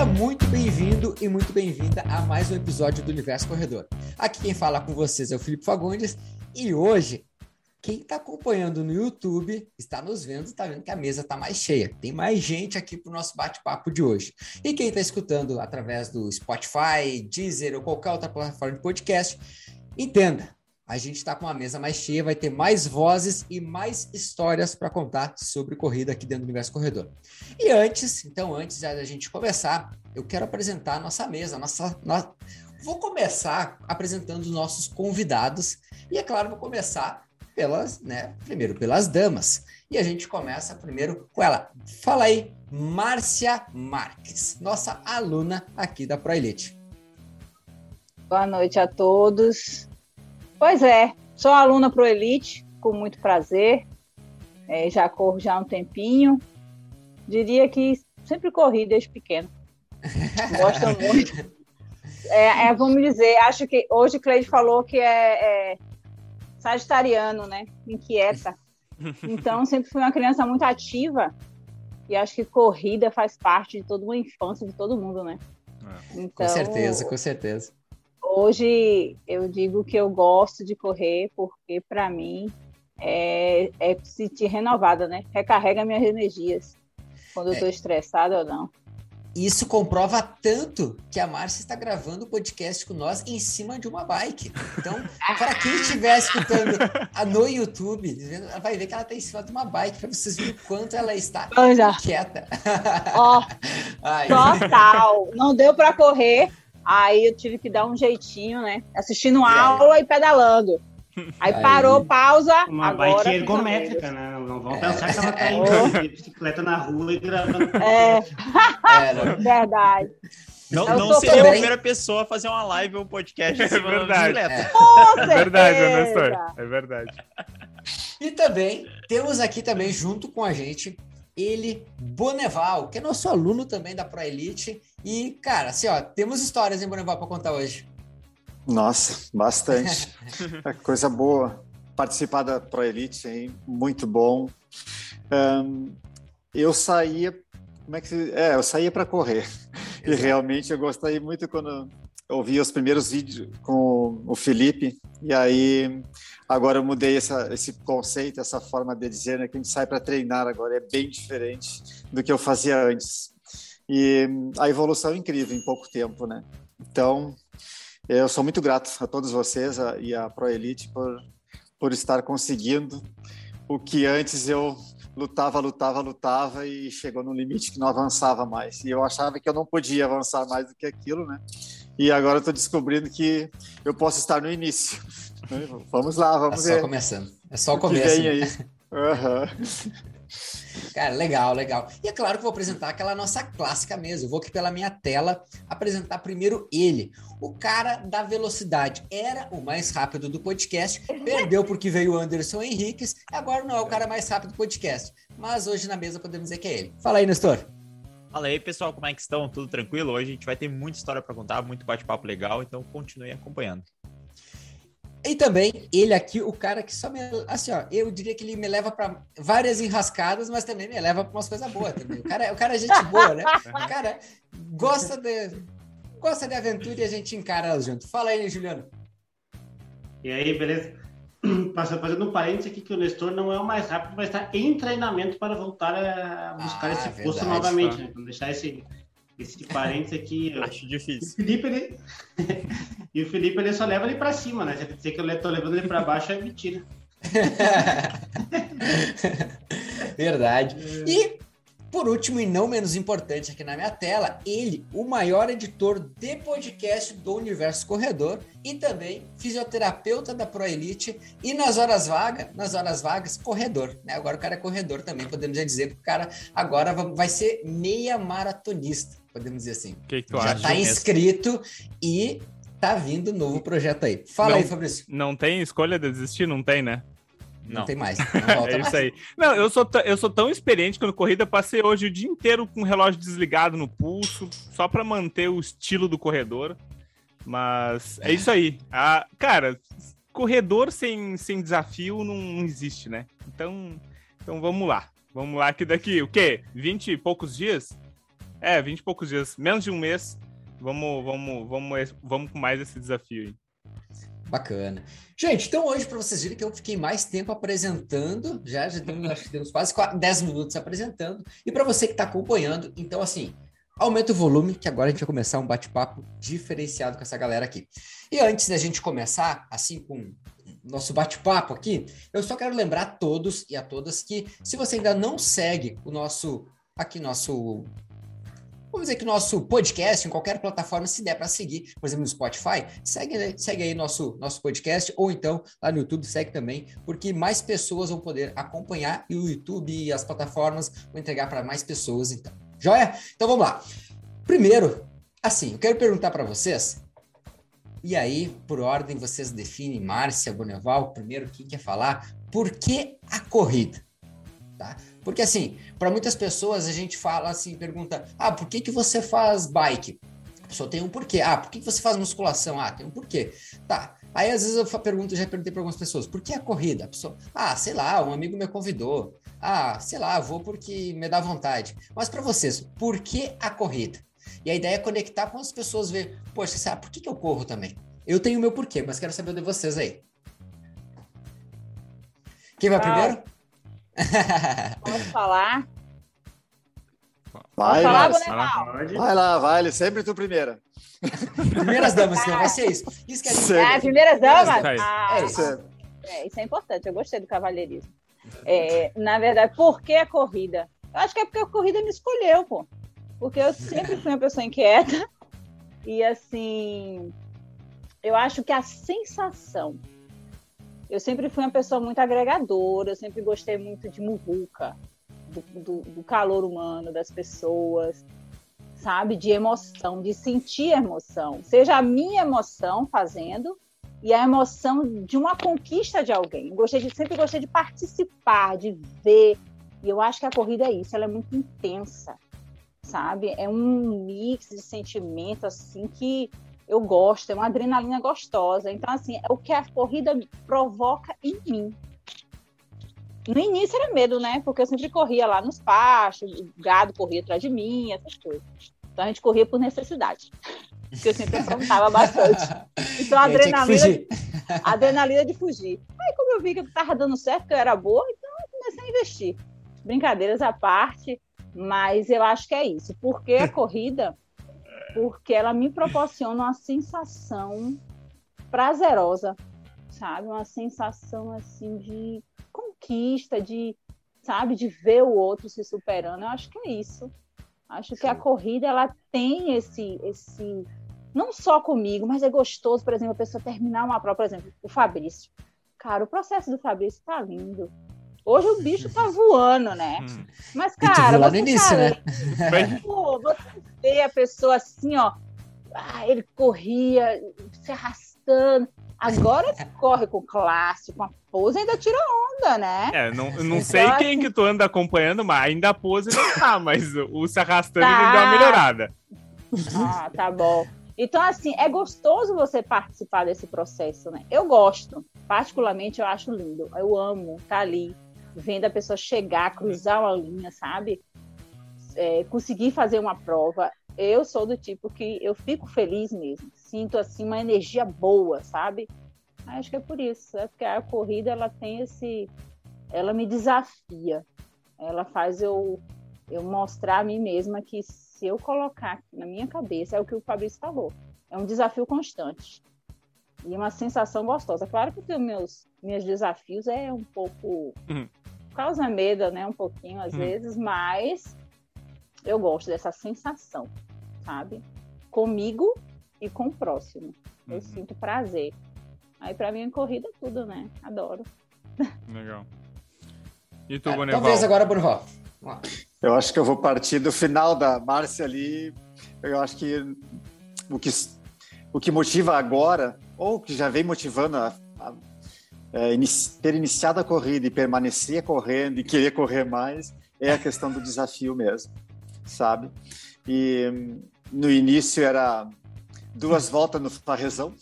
Seja muito bem-vindo e muito bem-vinda a mais um episódio do Universo Corredor. Aqui quem fala com vocês é o Felipe Fagundes e hoje quem está acompanhando no YouTube está nos vendo, está vendo que a mesa está mais cheia. Tem mais gente aqui para o nosso bate-papo de hoje. E quem está escutando através do Spotify, Deezer ou qualquer outra plataforma de podcast, entenda, a gente está com uma mesa mais cheia, vai ter mais vozes e mais histórias para contar sobre corrida aqui dentro do Universo Corredor. E antes, então, antes da gente começar, eu quero apresentar a nossa mesa, nossa... Vou começar apresentando os nossos convidados. E é claro, vou começar pelas, né, primeiro pelas damas. E a gente começa primeiro com ela. Fala aí, Márcia Marques, nossa aluna aqui da ProElite. Boa noite a todos. Pois é, sou aluna ProElite, com muito prazer. É, já corro já há um tempinho. Diria que sempre corri desde pequeno. Gosto muito. É, é, vamos dizer, acho que hoje o Cleide falou que é, é sagitariano, né? Inquieta. Então, sempre fui uma criança muito ativa e acho que corrida faz parte de toda uma infância de todo mundo, né? É. Então, com certeza, com certeza. Hoje eu digo que eu gosto de correr porque para mim é, é sentir renovada, né? Recarrega minhas energias quando eu estou é. estressada ou não. Isso comprova tanto que a Márcia está gravando o podcast com nós em cima de uma bike. Então, para quem estiver escutando no YouTube, vai ver que ela está em cima de uma bike, para vocês verem o quanto ela está quieta. Ó, oh, total. Não deu para correr, aí eu tive que dar um jeitinho, né? Assistindo aula e pedalando. Aí, aí parou, pausa. Uma bike ergométrica, né? Não vão pensar que ela tá indo de bicicleta na rua e gravando. É, é verdade. Não, não seria a primeira pessoa a fazer uma live ou um podcast. É verdade. É. é verdade. É verdade. E também temos aqui também junto com a gente ele, Boneval, que é nosso aluno também da Pro Elite. E, cara, assim, ó, temos histórias em Boneval para contar hoje. Nossa, bastante. É coisa boa. Participar da Pro Elite, hein? muito bom. Um, eu saía, como é que é? Eu saía para correr. E realmente eu gostei muito quando eu os primeiros vídeos com o Felipe. E aí agora eu mudei essa, esse conceito, essa forma de dizer né, que a gente sai para treinar agora é bem diferente do que eu fazia antes. E a evolução é incrível em pouco tempo, né? Então eu sou muito grato a todos vocês a, e a ProElite por, por estar conseguindo o que antes eu lutava, lutava, lutava e chegou no limite que não avançava mais. E eu achava que eu não podia avançar mais do que aquilo, né? E agora eu estou descobrindo que eu posso estar no início. Vamos lá, vamos ver. É só começando. É só o começo. Que vem aí. Uhum. Cara, legal, legal. E é claro que vou apresentar aquela nossa clássica mesmo. Eu vou aqui pela minha tela apresentar primeiro ele. O cara da velocidade. Era o mais rápido do podcast, perdeu porque veio o Anderson Henriques, agora não é o cara mais rápido do podcast. Mas hoje na mesa podemos dizer que é ele. Fala aí, Nestor. Fala aí, pessoal, como é que estão? Tudo tranquilo? Hoje a gente vai ter muita história para contar, muito bate-papo legal, então continue acompanhando. E também, ele aqui, o cara que só me. Assim, ó, eu diria que ele me leva para várias enrascadas, mas também me leva para umas coisas boas também. O cara, o cara é gente boa, né? O cara gosta de, gosta de aventura e a gente encara elas junto. Fala aí, Juliano. E aí, beleza? Fazendo um parênteses aqui que o Nestor não é o mais rápido, mas está em treinamento para voltar a buscar ah, esse verdade, posto novamente, né? Para deixar esse, esse parênteses aqui. Acho difícil. O Felipe, ele... e o Felipe, ele só leva ele para cima, né? Se dizer que eu estou levando ele para baixo, é mentira. Verdade. E, por último e não menos importante aqui na minha tela, ele, o maior editor de podcast do Universo Corredor e também fisioterapeuta da Pro Elite e nas horas vagas, nas horas vagas, corredor, né? Agora o cara é corredor também, podemos já dizer que o cara agora vai ser meia maratonista podemos dizer assim. Que que Já está inscrito e tá vindo um novo projeto aí. Fala não, aí, Fabrício. Não tem escolha de desistir? Não tem, né? Não, não tem mais. Não é isso mais. aí. Não, eu sou, eu sou tão experiente que no corrida passei hoje o dia inteiro com o relógio desligado no pulso, só para manter o estilo do corredor. Mas é isso aí. Ah, cara, corredor sem, sem desafio não, não existe, né? Então, então vamos lá. Vamos lá que daqui, o quê? 20 e poucos dias? É, 20 e poucos dias. Menos de um mês. Vamos, vamos, vamos, vamos com mais esse desafio aí. Bacana. Gente, então hoje, para vocês verem que eu fiquei mais tempo apresentando, já, já demos, acho que demos quase 10 minutos apresentando. E para você que está acompanhando, então, assim, aumenta o volume, que agora a gente vai começar um bate-papo diferenciado com essa galera aqui. E antes da gente começar, assim, com nosso bate-papo aqui, eu só quero lembrar a todos e a todas que, se você ainda não segue o nosso, aqui, nosso Vamos dizer que nosso podcast, em qualquer plataforma, se der para seguir, por exemplo, no Spotify, segue, segue aí nosso, nosso podcast, ou então lá no YouTube, segue também, porque mais pessoas vão poder acompanhar e o YouTube e as plataformas vão entregar para mais pessoas, então. Joia? Então vamos lá. Primeiro, assim, eu quero perguntar para vocês, e aí, por ordem, vocês definem, Márcia, Boneval, primeiro, quem quer falar, por que a corrida? Tá? Porque assim, para muitas pessoas a gente fala assim, pergunta: "Ah, por que que você faz bike?" A pessoa tem um porquê. Ah, por que, que você faz musculação? Ah, tem um porquê. Tá. Aí às vezes eu pergunto, já perguntei para algumas pessoas: "Por que a corrida?" A pessoa: "Ah, sei lá, um amigo me convidou." Ah, sei lá, vou porque me dá vontade. Mas para vocês, por que a corrida? E a ideia é conectar com as pessoas, ver, poxa, sabe, por que, que eu corro também? Eu tenho o meu porquê, mas quero saber de vocês aí. Quem vai ah, primeiro? Posso falar? Vai, falar, vai, vai lá, vai, sempre tu primeira. Primeiras damas, que vai ser isso. Isso que a gente... Ah, primeiras damas? Ah, é, isso. É, isso é importante, eu gostei do cavalheirismo. É, na verdade, por que a corrida? Eu acho que é porque a corrida me escolheu, pô. Porque eu sempre fui uma pessoa inquieta. E assim, eu acho que a sensação eu sempre fui uma pessoa muito agregadora, eu sempre gostei muito de muvuca, do, do, do calor humano, das pessoas, sabe? De emoção, de sentir emoção. Seja a minha emoção fazendo e a emoção de uma conquista de alguém. Gostei de, sempre gostei de participar, de ver. E eu acho que a corrida é isso, ela é muito intensa, sabe? É um mix de sentimento assim que eu gosto, é uma adrenalina gostosa. Então, assim, é o que a corrida provoca em mim. No início era medo, né? Porque eu sempre corria lá nos pastos, o gado corria atrás de mim, essas coisas. Então a gente corria por necessidade. Porque eu sempre aprontava bastante. Então a adrenalina, a adrenalina de fugir. Aí, como eu vi que estava dando certo, que eu era boa, então eu comecei a investir. Brincadeiras à parte, mas eu acho que é isso. Porque a corrida porque ela me proporciona uma sensação prazerosa, sabe? Uma sensação assim de conquista, de sabe, de ver o outro se superando. Eu acho que é isso. Acho que a corrida ela tem esse esse não só comigo, mas é gostoso, por exemplo, a pessoa terminar uma prova, por exemplo, o Fabrício. Cara, o processo do Fabrício tá lindo. Hoje o bicho tá voando, né? Hum. Mas, cara, você, início, né? Pô, você vê a pessoa assim, ó. Ah, ele corria, se arrastando. Agora corre com classe, com a pose, ainda tira onda, né? É, não, não então, sei quem assim... que tu anda acompanhando, mas ainda a pose não tá, mas o se arrastando tá. ainda deu uma melhorada. Ah, tá bom. Então, assim, é gostoso você participar desse processo, né? Eu gosto, particularmente eu acho lindo. Eu amo estar tá ali, vendo a pessoa chegar, cruzar uma linha, sabe? É, conseguir fazer uma prova. Eu sou do tipo que eu fico feliz mesmo, sinto assim uma energia boa, sabe? Acho que é por isso, é porque a corrida ela tem esse, ela me desafia, ela faz eu eu mostrar a mim mesma que se eu colocar na minha cabeça é o que o Fabrício falou, é um desafio constante e uma sensação gostosa. Claro que os meus meus desafios é um pouco uhum causa medo, né? Um pouquinho às hum. vezes, mas eu gosto dessa sensação, sabe? Comigo e com o próximo. Eu uhum. sinto prazer. Aí para mim a corrida é tudo, né? Adoro. Legal. E tu, é, Bonival? Talvez agora, Bonival. Eu acho que eu vou partir do final da Márcia ali. Eu acho que o que, o que motiva agora, ou que já vem motivando a, é, ter iniciado a corrida e permanecer correndo e querer correr mais é a questão do desafio mesmo, sabe? E no início era duas voltas no farrezão,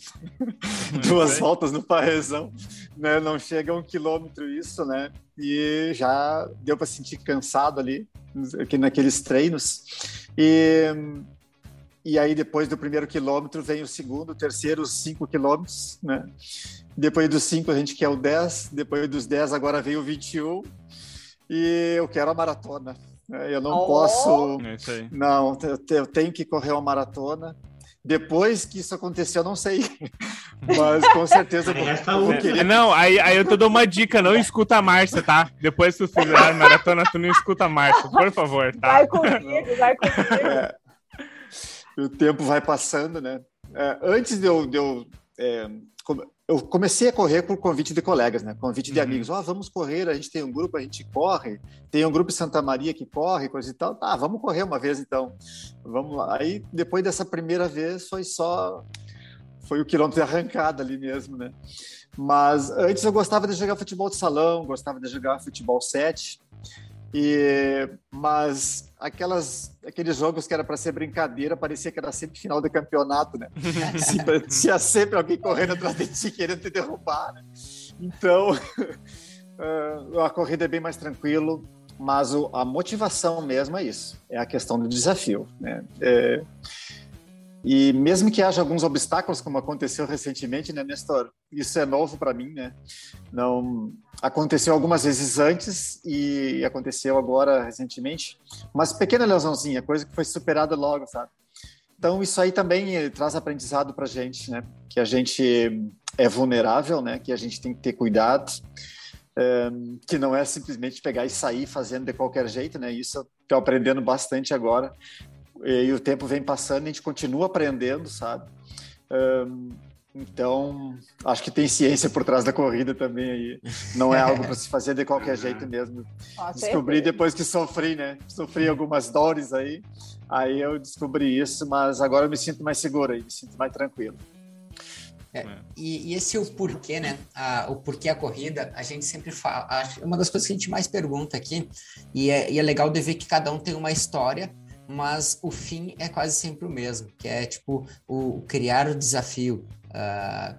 duas voltas no farrezão, né? Não chega a um quilômetro isso, né? E já deu para sentir cansado ali, aqui naqueles treinos. E, e aí, depois do primeiro quilômetro, vem o segundo, o terceiro, os cinco quilômetros, né? Depois dos cinco, a gente quer o 10. Depois dos 10, agora veio o 21. E eu quero a maratona. Né? Eu não oh. posso. É não, eu tenho que correr uma maratona. Depois que isso aconteceu, eu não sei. Mas com certeza eu vou querer. Não, aí, aí eu te dou uma dica: não escuta a Márcia, tá? Depois que tu fizer a maratona, tu não escuta a Márcia, por favor, tá? Vai comigo, vai comigo. É, o tempo vai passando, né? É, antes de eu, de eu é, eu comecei a correr por convite de colegas, né? Convite de uhum. amigos. Ó, oh, vamos correr, a gente tem um grupo, a gente corre. Tem um grupo em Santa Maria que corre, coisa e tal. Tá, vamos correr uma vez então. Vamos lá. Aí depois dessa primeira vez foi só foi o quilômetro de arrancada ali mesmo, né? Mas antes eu gostava de jogar futebol de salão, gostava de jogar futebol 7. E, mas aquelas, aqueles jogos que era para ser brincadeira, parecia que era sempre final de campeonato, né? Tinha sempre alguém correndo atrás de ti querendo te derrubar. Né? Então, a corrida é bem mais tranquilo, mas a motivação mesmo é isso, é a questão do desafio. Né? É, e mesmo que haja alguns obstáculos, como aconteceu recentemente, né, Nestor? Isso é novo para mim, né? Não aconteceu algumas vezes antes e aconteceu agora recentemente, mas pequena lesãozinha, coisa que foi superada logo, sabe? Então isso aí também eh, traz aprendizado para gente, né? Que a gente é vulnerável, né? Que a gente tem que ter cuidado, é, que não é simplesmente pegar e sair fazendo de qualquer jeito, né? Isso eu estou aprendendo bastante agora e o tempo vem passando, a gente continua aprendendo, sabe? Um, então, acho que tem ciência por trás da corrida também aí. Não é algo para se fazer de qualquer jeito mesmo. Descobri depois que sofri, né? Sofri algumas dores aí. Aí eu descobri isso, mas agora eu me sinto mais seguro aí, me sinto mais tranquilo. É, e, e, esse é o porquê, né? A, o porquê a corrida, a gente sempre fala. É uma das coisas que a gente mais pergunta aqui, e é, e é legal de ver que cada um tem uma história mas o fim é quase sempre o mesmo, que é tipo o, criar o desafio, uh,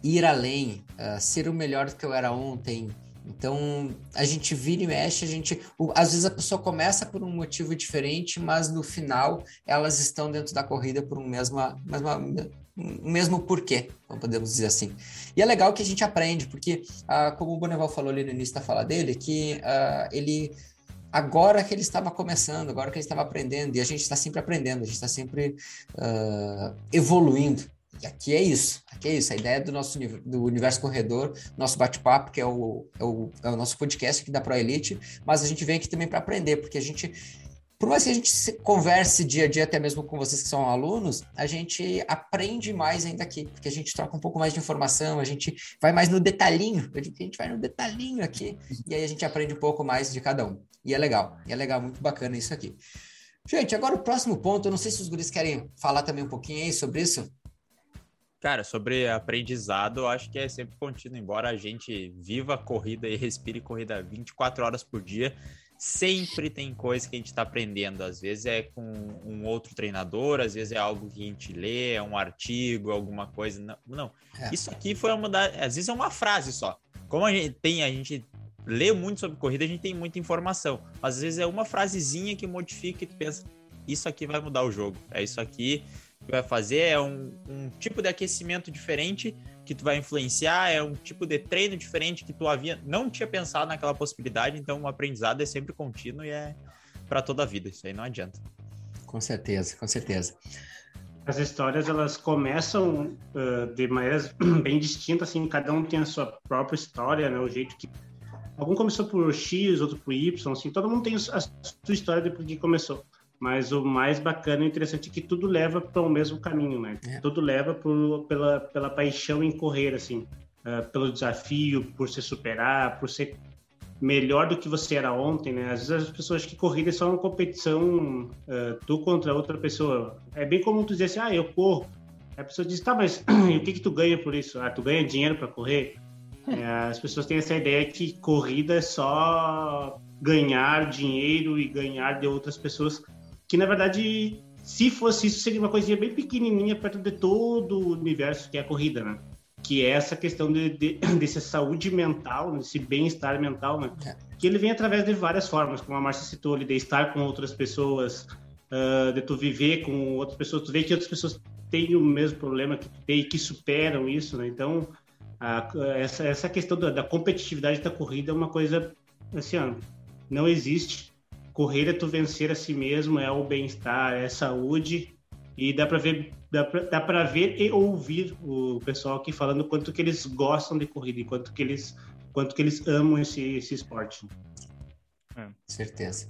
ir além, uh, ser o melhor do que eu era ontem. Então a gente vira e mexe, a gente. O, às vezes a pessoa começa por um motivo diferente, mas no final elas estão dentro da corrida por um mesmo, um mesmo porquê, podemos dizer assim. E é legal que a gente aprende, porque, uh, como o Boneval falou ali no início da fala dele, que ele agora que ele estava começando, agora que ele estava aprendendo, e a gente está sempre aprendendo, a gente está sempre uh, evoluindo. E aqui é isso, aqui é isso, a ideia do nosso do Universo Corredor, nosso bate-papo, que é o, é, o, é o nosso podcast aqui da Pro Elite, mas a gente vem aqui também para aprender, porque a gente por mais que a gente converse dia a dia, até mesmo com vocês que são alunos, a gente aprende mais ainda aqui, porque a gente troca um pouco mais de informação, a gente vai mais no detalhinho, a gente vai no detalhinho aqui, e aí a gente aprende um pouco mais de cada um. E é legal, é legal, muito bacana isso aqui. Gente, agora o próximo ponto, eu não sei se os guris querem falar também um pouquinho aí sobre isso. Cara, sobre aprendizado, eu acho que é sempre contínuo, embora a gente viva a corrida e respire corrida 24 horas por dia, sempre tem coisa que a gente está aprendendo. Às vezes é com um outro treinador, às vezes é algo que a gente lê, é um artigo, alguma coisa. Não, não. É. isso aqui foi uma da, às vezes é uma frase só. Como a gente tem, a gente lê muito sobre corrida, a gente tem muita informação. Às vezes é uma frasezinha que modifica e tu pensa, isso aqui vai mudar o jogo. É isso aqui que vai fazer, é um, um tipo de aquecimento diferente que tu vai influenciar, é um tipo de treino diferente que tu havia não tinha pensado naquela possibilidade, então o aprendizado é sempre contínuo e é para toda a vida, isso aí não adianta. Com certeza, com certeza. As histórias elas começam uh, de maneiras bem distintas, assim, cada um tem a sua própria história, né? O jeito que algum começou por X, outro por Y, assim, todo mundo tem a sua história de por que começou. Mas o mais bacana e interessante é que tudo leva para o mesmo caminho, né? É. Tudo leva por, pela, pela paixão em correr, assim. Uh, pelo desafio, por se superar, por ser melhor do que você era ontem, né? Às vezes as pessoas que corrida é só uma competição uh, tu contra outra pessoa. É bem comum tu dizer assim, ah, eu corro. a pessoa diz, tá, mas o que que tu ganha por isso? Ah, tu ganha dinheiro para correr? É, as pessoas têm essa ideia que corrida é só ganhar dinheiro e ganhar de outras pessoas que na verdade, se fosse isso, seria uma coisinha bem pequenininha perto de todo o universo que é a corrida, né? Que é essa questão de, de dessa saúde mental, desse bem-estar mental, né? É. Que ele vem através de várias formas, como a Márcia citou, de estar com outras pessoas, uh, de tu viver com outras pessoas, tu vê que outras pessoas têm o mesmo problema que tu tem e que superam isso, né? Então, a, essa, essa questão da, da, competitividade da corrida é uma coisa, assim, ó, não existe. Correr é tu vencer a si mesmo, é o bem-estar, é saúde, e dá para ver dá para ver e ouvir o pessoal aqui falando quanto que eles gostam de corrida e quanto que eles quanto que eles amam esse, esse esporte. É. Certeza.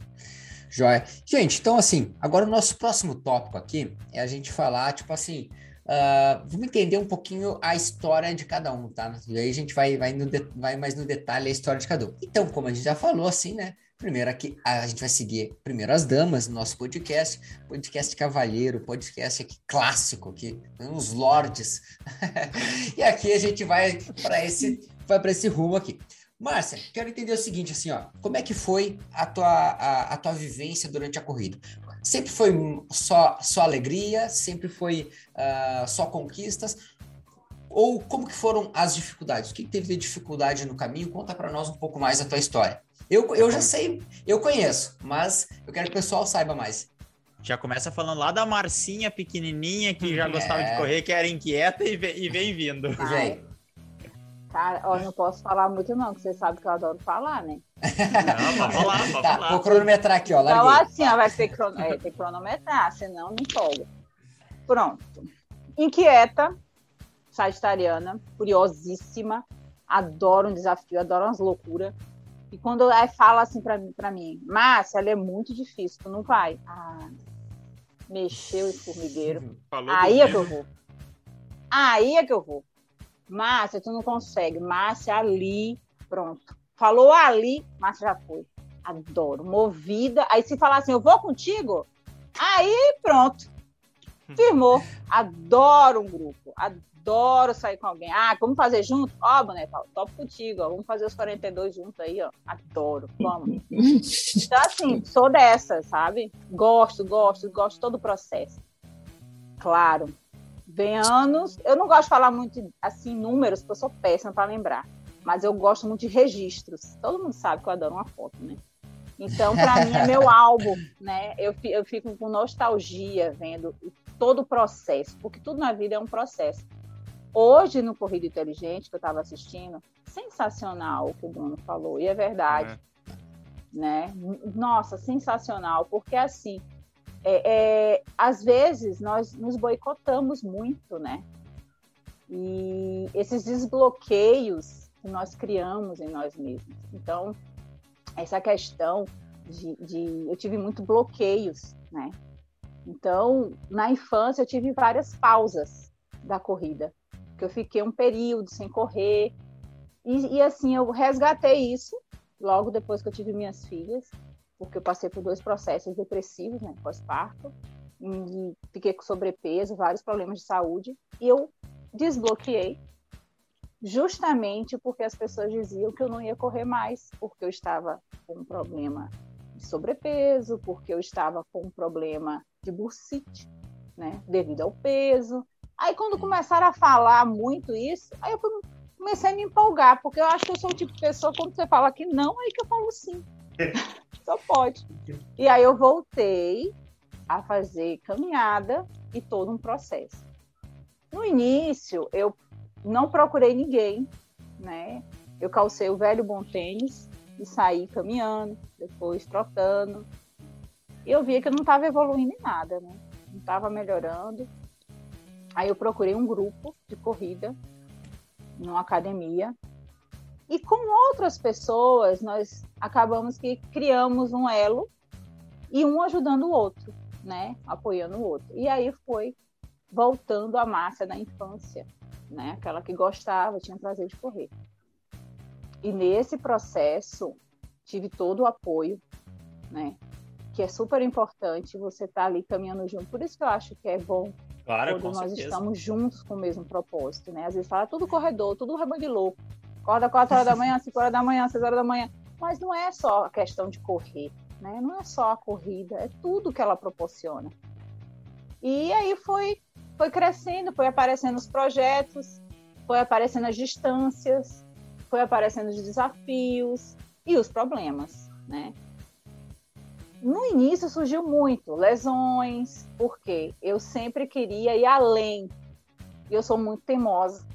Joia. Gente, então assim, agora o nosso próximo tópico aqui é a gente falar, tipo assim, uh, vamos entender um pouquinho a história de cada um, tá? E aí a gente vai, vai, no vai mais no detalhe a história de cada um. Então, como a gente já falou, assim, né? Primeiro aqui, a gente vai seguir primeiro as damas no nosso podcast, podcast cavalheiro, podcast aqui clássico, aqui, os lords. e aqui a gente vai para esse, vai para esse rumo aqui. Márcia, quero entender o seguinte, assim, ó, como é que foi a tua, a, a tua vivência durante a corrida? Sempre foi só, só alegria? Sempre foi uh, só conquistas? Ou como que foram as dificuldades? O que, que teve de dificuldade no caminho? Conta para nós um pouco mais a tua história. Eu, eu já sei, eu conheço, mas eu quero que o pessoal saiba mais. Já começa falando lá da Marcinha pequenininha que já gostava é. de correr, que era inquieta e vem, e vem vindo. Vem. Cara, ó, não posso falar muito não, porque você sabe que eu adoro falar, né? Não, vamos falar, tá, falar. Vou cronometrar aqui, ó, larguei. Então assim, ó, vai ter, cron... é, ter que cronometrar, senão não folga. Pronto. Inquieta, sagitariana, curiosíssima, adoro um desafio, adoro umas loucuras. E quando aí fala assim pra, pra mim, Márcia, ela é muito difícil, tu não vai. Ah, mexeu em formigueiro. Falou aí é que eu vou. Aí é que eu vou. Márcia, tu não consegue. Márcia, ali, pronto. Falou ali, Márcia já foi. Adoro. Movida. Aí se falar assim, eu vou contigo, aí pronto. Firmou. Adoro um grupo. Adoro sair com alguém. Ah, vamos fazer junto? Ó, oh, boneca, topo contigo. Ó. Vamos fazer os 42 juntos aí, ó. Adoro. Vamos. Então, assim, sou dessa, sabe? Gosto, gosto, gosto todo o processo. Claro, Vem anos. Eu não gosto de falar muito assim números, porque eu sou péssima para lembrar. Mas eu gosto muito de registros. Todo mundo sabe que eu adoro uma foto, né? Então, para mim, é meu álbum, né? Eu, eu fico com nostalgia vendo todo o processo, porque tudo na vida é um processo. Hoje, no Corrida Inteligente, que eu estava assistindo, sensacional o que o Bruno falou, e é verdade. É. Né? Nossa, sensacional, porque assim, é, é, às vezes nós nos boicotamos muito, né? E esses desbloqueios que nós criamos em nós mesmos. Então, essa questão de, de eu tive muito bloqueios, né? Então, na infância eu tive várias pausas da corrida, que eu fiquei um período sem correr e, e assim eu resgatei isso logo depois que eu tive minhas filhas porque eu passei por dois processos depressivos, né, pós-parto, fiquei com sobrepeso, vários problemas de saúde, e eu desbloqueei justamente porque as pessoas diziam que eu não ia correr mais, porque eu estava com um problema de sobrepeso, porque eu estava com um problema de bursite, né, devido ao peso. Aí quando começaram a falar muito isso, aí eu comecei a me empolgar, porque eu acho que eu sou o tipo de pessoa, quando você fala que não, aí que eu falo sim. Só pode. E aí eu voltei a fazer caminhada e todo um processo. No início, eu não procurei ninguém, né? Eu calcei o velho bom tênis e saí caminhando, depois trotando. E eu via que eu não estava evoluindo em nada, né? Não estava melhorando. Aí eu procurei um grupo de corrida numa academia e com outras pessoas, nós acabamos que criamos um elo e um ajudando o outro, né? Apoiando o outro. E aí foi voltando à massa da infância, né? Aquela que gostava, tinha prazer de correr. E nesse processo tive todo o apoio, né? Que é super importante você estar tá ali caminhando junto. Por isso que eu acho que é bom claro, quando nós certeza. estamos juntos com o mesmo propósito, né? Às vezes fala tudo corredor, tudo rebanho de louco. Acorda 4 horas da manhã, 5 horas da manhã, 6 horas da manhã. Mas não é só a questão de correr, né? Não é só a corrida, é tudo que ela proporciona. E aí foi, foi crescendo, foi aparecendo os projetos, foi aparecendo as distâncias, foi aparecendo os desafios e os problemas, né? No início surgiu muito lesões, porque eu sempre queria ir além. E eu sou muito teimosa.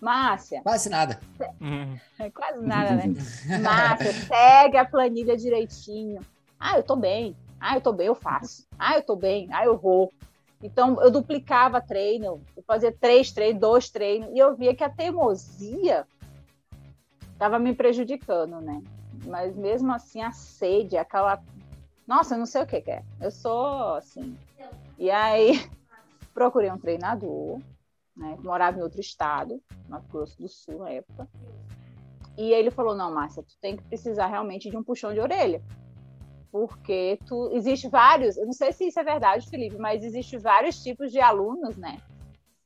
Márcia. Quase nada. Uhum. Quase nada, né? Márcia, segue a planilha direitinho. Ah, eu tô bem. Ah, eu tô bem, eu faço. Ah, eu tô bem. Ah, eu vou. Então, eu duplicava treino, eu fazia três treinos, dois treinos, e eu via que a teimosia estava me prejudicando, né? Mas mesmo assim, a sede, aquela. Nossa, eu não sei o que, que é. Eu sou assim. E aí, procurei um treinador, né? Morava em outro estado, Mato Grosso do Sul na época. E ele falou: Não, Márcia, tu tem que precisar realmente de um puxão de orelha. Porque tu existe vários, eu não sei se isso é verdade, Felipe, mas existe vários tipos de alunos, né?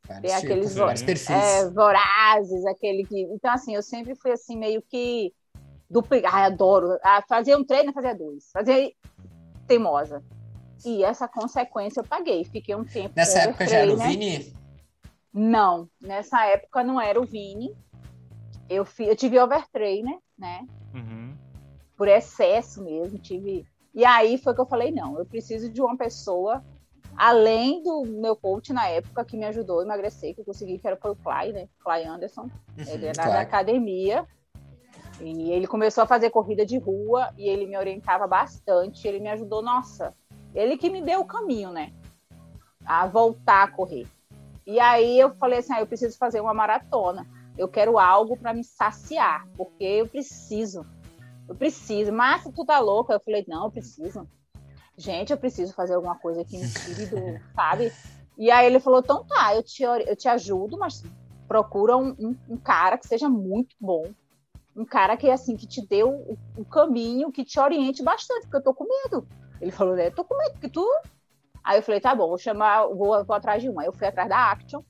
Vários Tem aqueles tipos, é, vorazes, aquele que. Então, assim, eu sempre fui assim, meio que duplicar. Ai, adoro. Ah, fazia um treino, fazia dois. Fazia teimosa. E essa consequência eu paguei. Fiquei um tempo. Nessa época já era o Vini? Não, nessa época não era o Vini. Eu, fi, eu tive overtrainer, né? Uhum. Por excesso mesmo, tive. E aí foi que eu falei: não, eu preciso de uma pessoa, além do meu coach na época, que me ajudou a emagrecer, que eu consegui, que era foi o Clay, né? Clay Anderson. Uhum, ele era claro. da academia. E ele começou a fazer corrida de rua e ele me orientava bastante. Ele me ajudou, nossa, ele que me deu o caminho, né? A voltar a correr. E aí eu falei assim: ah, eu preciso fazer uma maratona. Eu quero algo para me saciar, porque eu preciso. Eu preciso. Márcia, tu tá louca? Eu falei: não, eu preciso. Gente, eu preciso fazer alguma coisa que me tire do, sabe? E aí ele falou: então tá, eu te, eu te ajudo, mas procura um, um, um cara que seja muito bom. Um cara que, assim, que te dê o, o caminho, que te oriente bastante, porque eu tô com medo. Ele falou, né? Tô com medo que tu Aí eu falei, tá bom, vou chamar, vou, vou atrás de uma. Aí eu fui atrás da Action,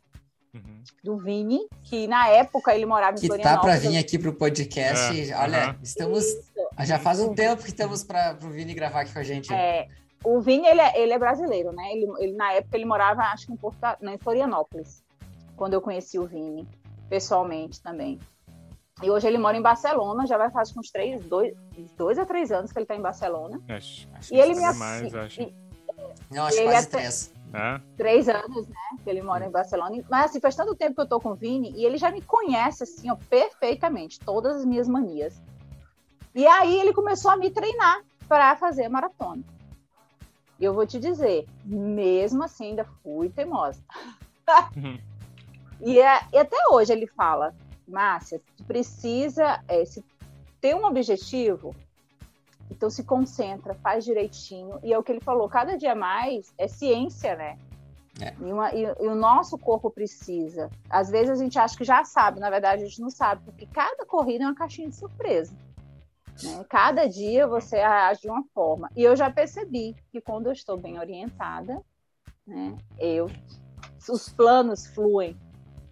uhum. do Vini, que na época ele morava em que Florianópolis. Que tá para vir aqui pro podcast. É, Olha, uhum. estamos. Isso. Já faz um tempo que estamos para o Vini gravar aqui com a gente. É, o Vini, ele é, ele é brasileiro, né? Ele, ele, na época ele morava, acho que em, Porto, em Florianópolis, quando eu conheci o Vini, pessoalmente também. E hoje ele mora em Barcelona, já vai fazer uns três, dois, dois a três anos que ele está em Barcelona. Acho, acho e ele me mais, acho. Não, acho ele quase é três. É? Três anos, né? Que ele mora em Barcelona. Mas assim, faz tanto tempo que eu tô com o Vini e ele já me conhece, assim, ó, perfeitamente, todas as minhas manias. E aí ele começou a me treinar para fazer a maratona. E eu vou te dizer, mesmo assim, ainda fui teimosa. Uhum. e, é, e, até hoje ele fala, Márcia, tu precisa é, se ter um objetivo, então se concentra, faz direitinho. E é o que ele falou, cada dia mais é ciência, né? É. E, uma, e, e, o nosso corpo precisa. Às vezes a gente acha que já sabe, na verdade a gente não sabe, porque cada corrida é uma caixinha de surpresa. Né? Cada dia você age de uma forma. E eu já percebi que quando eu estou bem orientada, né, eu, os planos fluem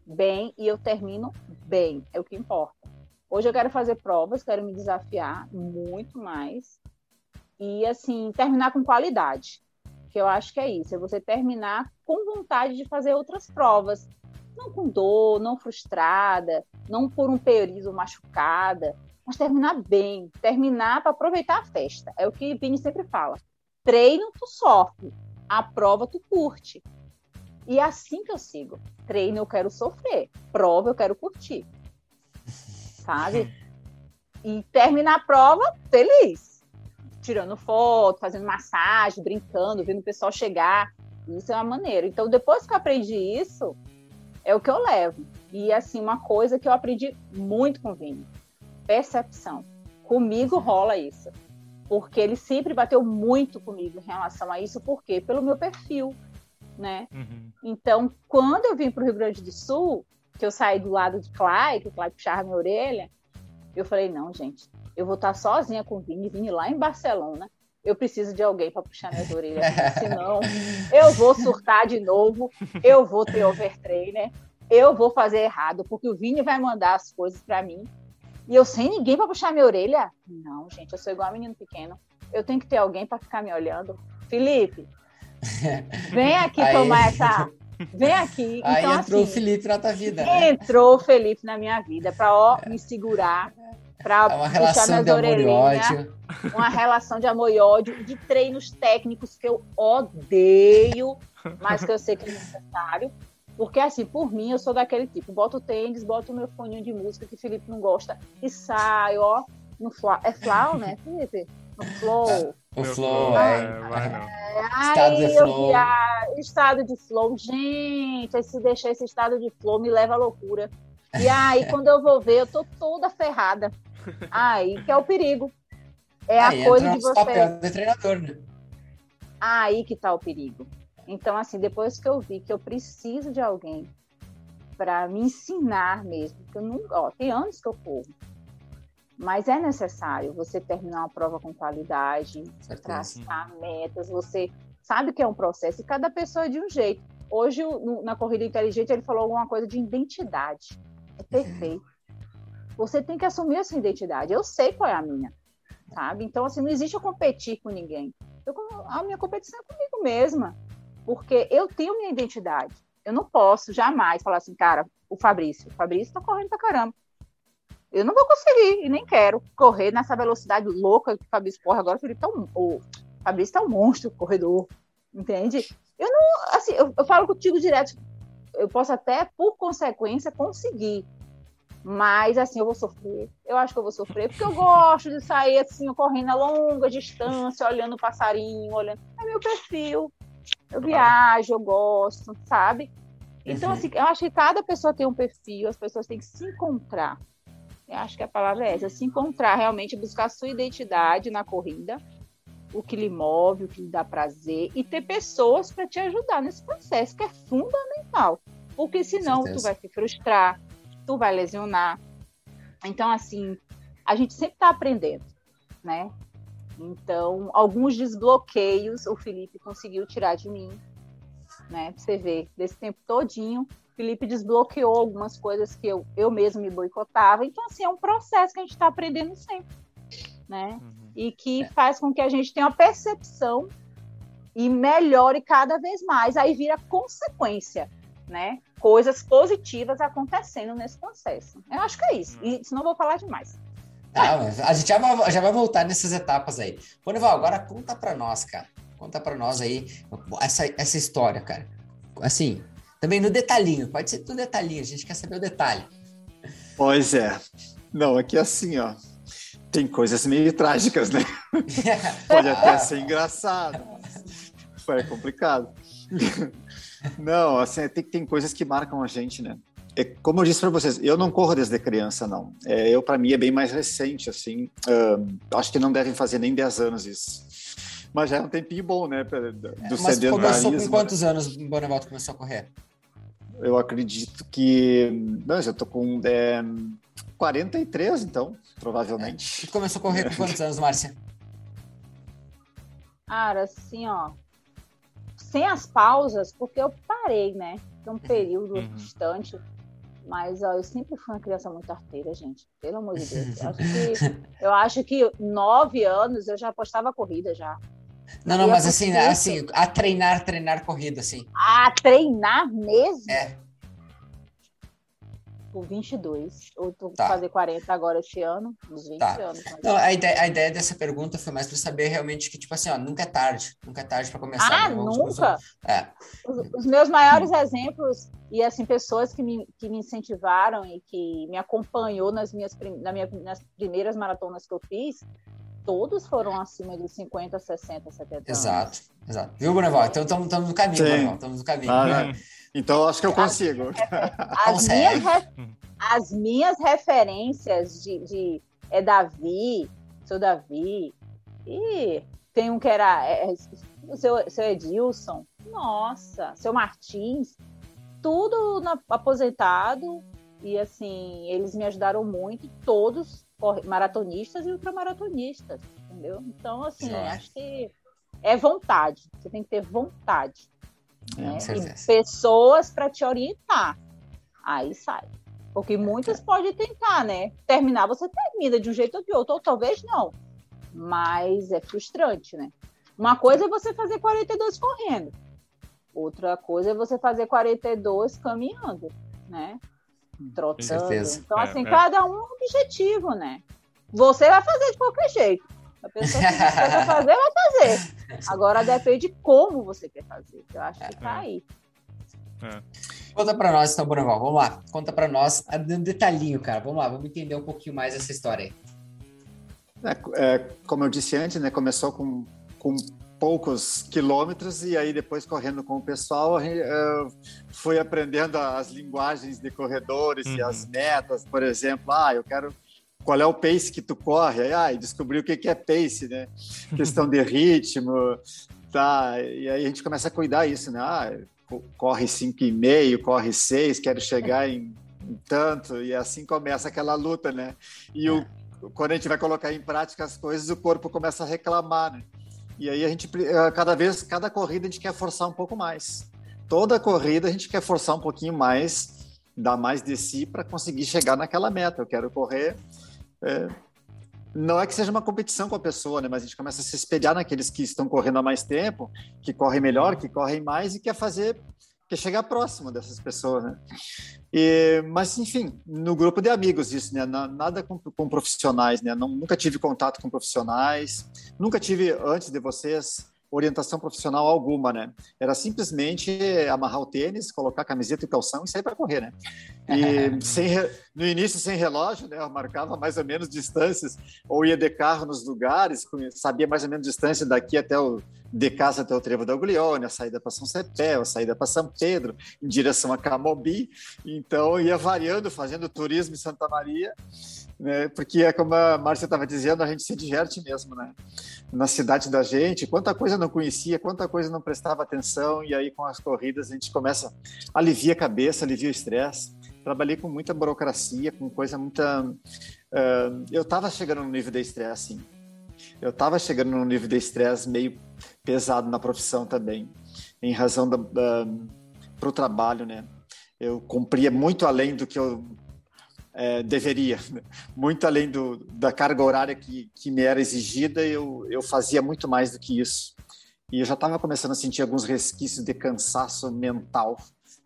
bem e eu termino bem, é o que importa. Hoje eu quero fazer provas, quero me desafiar muito mais e assim terminar com qualidade. Que eu acho que é isso, é você terminar com vontade de fazer outras provas, não com dor, não frustrada, não por um período machucada, mas terminar bem, terminar para aproveitar a festa. É o que Vini sempre fala. Treino tu sofre, a prova tu curte. E é assim que eu sigo. Treino eu quero sofrer, prova eu quero curtir sabe? E terminar a prova feliz, tirando foto, fazendo massagem, brincando, vendo o pessoal chegar. Isso é uma maneira. Então, depois que eu aprendi isso, é o que eu levo. E, assim, uma coisa que eu aprendi muito com o Vini: percepção. Comigo rola isso. Porque ele sempre bateu muito comigo em relação a isso, por quê? Pelo meu perfil, né? Uhum. Então, quando eu vim para o Rio Grande do Sul, que eu saí do lado de Clay, que o Clay puxava minha orelha, eu falei, não, gente, eu vou estar sozinha com o Vini, Vini lá em Barcelona, eu preciso de alguém para puxar minhas orelhas, senão eu vou surtar de novo, eu vou ter overtrainer, eu vou fazer errado, porque o Vini vai mandar as coisas para mim, e eu sem ninguém para puxar minha orelha? Não, gente, eu sou igual a menino pequeno, eu tenho que ter alguém para ficar me olhando. Felipe, vem aqui Aí... tomar essa Vem aqui. Aí então, entrou assim, o Felipe na tua vida. Né? Entrou o Felipe na minha vida para ó é. me segurar. Pra é uma relação de amor e ódio. Uma relação de amor e ódio, de treinos técnicos que eu odeio, mas que eu sei que é necessário. Porque, assim, por mim, eu sou daquele tipo, boto o tênis, boto o meu fone de música que o Felipe não gosta e saio, ó, no flow. É flow, né, Felipe? No flow. O flow, é. é, estado de flow. Estado de flow. Gente, se deixar esse estado de flow me leva à loucura. E aí, quando eu vou ver, eu tô toda ferrada. Aí que é o perigo. É aí a coisa de você. Papel de treinador, né? Aí que tá o perigo. Então, assim, depois que eu vi que eu preciso de alguém para me ensinar mesmo, porque eu não, ó, tem anos que eu corro, mas é necessário você terminar uma prova com qualidade, traçar metas, você sabe que é um processo e cada pessoa é de um jeito. Hoje, na Corrida Inteligente, ele falou alguma coisa de identidade. É perfeito. Você tem que assumir a sua identidade. Eu sei qual é a minha, sabe? Então, assim, não existe eu competir com ninguém. Eu, a minha competição é comigo mesma, porque eu tenho minha identidade. Eu não posso jamais falar assim, cara, o Fabrício, o Fabrício tá correndo pra caramba. Eu não vou conseguir e nem quero correr nessa velocidade louca que o Fabrício corre agora. O Felipe tá um, o Fabrício tá um monstro corredor, entende? Eu não, assim, eu, eu falo contigo direto. Eu posso até, por consequência, conseguir. Mas, assim, eu vou sofrer. Eu acho que eu vou sofrer, porque eu gosto de sair, assim, correndo a longa distância, olhando o passarinho, olhando. É meu perfil. Eu viajo, eu gosto, sabe? Então, assim, eu acho que cada pessoa tem um perfil, as pessoas têm que se encontrar. Eu acho que a palavra é essa, se encontrar realmente, buscar a sua identidade na corrida, o que lhe move, o que lhe dá prazer, e ter pessoas para te ajudar nesse processo, que é fundamental. Porque senão tu vai se frustrar, tu vai lesionar. Então, assim, a gente sempre está aprendendo, né? Então, alguns desbloqueios o Felipe conseguiu tirar de mim, né? Pra você ver, desse tempo todinho, Felipe desbloqueou algumas coisas que eu, eu mesmo me boicotava. Então, assim, é um processo que a gente está aprendendo sempre, né? Uhum. E que é. faz com que a gente tenha uma percepção e melhore cada vez mais. Aí vira consequência, né? Coisas positivas acontecendo nesse processo. Eu acho que é isso. Uhum. E senão eu vou falar demais. Ah, a gente já vai, já vai voltar nessas etapas aí. Bonival, agora conta para nós, cara. Conta para nós aí essa, essa história, cara. Assim, também no detalhinho, pode ser no detalhinho, a gente quer saber o detalhe. Pois é. Não, aqui é assim, ó. Tem coisas meio trágicas, né? pode até ser engraçado. Foi complicado. Não, assim, tem, tem coisas que marcam a gente, né? É, como eu disse para vocês, eu não corro desde criança, não. É, eu, para mim, é bem mais recente, assim. acho que não devem fazer nem 10 anos isso. Mas já é um tempinho bom, né? Do é, Mas começou com quantos anos o Bonevaldo começou a correr? Eu acredito que. Não, eu tô com é, 43, então, provavelmente. É. começou a correr com quantos anos, Márcia? Cara, assim, ó. Sem as pausas, porque eu parei, né? Foi um período uhum. distante. Mas ó, eu sempre fui uma criança muito arteira, gente. Pelo amor de Deus. Eu acho que, eu acho que nove anos eu já apostava corrida já. Não, não, mas assim, assim, a treinar, treinar corrida, assim. A treinar mesmo? É. Por 22. Ou tu tá. fazer 40 agora este ano, uns 20 tá. anos. Não, a ideia, a ideia dessa pergunta foi mais para saber realmente que, tipo assim, ó, nunca é tarde. Nunca é tarde para começar. Ah, né? nunca? É. Os, os, meus maiores exemplos e, assim, pessoas que me, que me incentivaram e que me acompanhou nas minhas, na minha, nas primeiras maratonas que eu fiz todos foram acima de 50, 60, 70 exato, anos. Exato, Viu, Boneval? Então estamos no caminho, Boneval. Estamos no caminho. Ah, é. Então acho que eu consigo. As, as, minhas, as minhas referências de, de é Davi, seu Davi, e tem um que era é, é, o seu, seu Edilson, nossa, seu Martins, tudo na, aposentado, e assim, eles me ajudaram muito, todos maratonistas e ultramaratonistas, entendeu? Então, assim, acho que é vontade. Você tem que ter vontade. É, né? E pessoas para te orientar. Aí sai. Porque muitas é. podem tentar, né? Terminar, você termina de um jeito ou de outro, ou talvez não. Mas é frustrante, né? Uma coisa é você fazer 42 correndo. Outra coisa é você fazer 42 caminhando, né? Trotando. Então, é, assim, é. cada um é um objetivo, né? você vai fazer de qualquer jeito. A pessoa que você quer fazer, vai fazer. Agora depende de como você quer fazer. Eu acho que tá é. aí. É. Conta para nós, então, Bonaval. Vamos lá. Conta para nós, um detalhinho, cara. Vamos lá, vamos entender um pouquinho mais essa história aí. É, é, como eu disse antes, né? Começou com, com poucos quilômetros e aí depois correndo com o pessoal uh, fui aprendendo as linguagens de corredores uhum. e as metas, por exemplo, ah, eu quero qual é o pace que tu corre, aí ah, descobri o que é pace, né? Questão de ritmo, tá? E aí a gente começa a cuidar isso, né? Ah, corre cinco e meio, corre seis, quero chegar em, em tanto e assim começa aquela luta, né? E o, quando a gente vai colocar em prática as coisas, o corpo começa a reclamar, né? E aí a gente, eh, cada vez, cada corrida a gente quer forçar um pouco mais. Toda corrida a gente quer forçar um pouquinho mais, dar mais de si para conseguir chegar naquela meta. Eu quero correr. É, não é que seja uma competição com a pessoa, né? Mas a gente começa a se espelhar naqueles que estão correndo há mais tempo, que correm melhor, que correm mais e quer fazer, quer chegar próximo dessas pessoas, né? E, mas, enfim, no grupo de amigos, isso, né? Nada com, com profissionais, né? Não, nunca tive contato com profissionais, nunca tive, antes de vocês, orientação profissional alguma, né? Era simplesmente amarrar o tênis, colocar camiseta e calção e sair para correr, né? E sem, no início sem relógio, né? Eu marcava mais ou menos distâncias, ou ia de carro nos lugares, sabia mais ou menos distância daqui até o de casa até o Trevo da Aguglione, a saída para São Cepé, a saída para São Pedro, em direção a Camobi. Então ia variando, fazendo turismo em Santa Maria né? Porque é como a Márcia estava dizendo, a gente se diverte mesmo, né? Na cidade da gente, quanta coisa não conhecia, quanta coisa não prestava atenção, e aí com as corridas a gente começa a aliviar a cabeça, alivia o estresse. Trabalhei com muita burocracia, com coisa muita. Uh, eu estava chegando no nível de estresse, assim. Eu estava chegando no nível de estresse meio pesado na profissão também, em razão da para o trabalho, né? Eu cumpria muito além do que eu é, deveria, muito além do, da carga horária que, que me era exigida, eu, eu fazia muito mais do que isso. E eu já estava começando a sentir alguns resquícios de cansaço mental,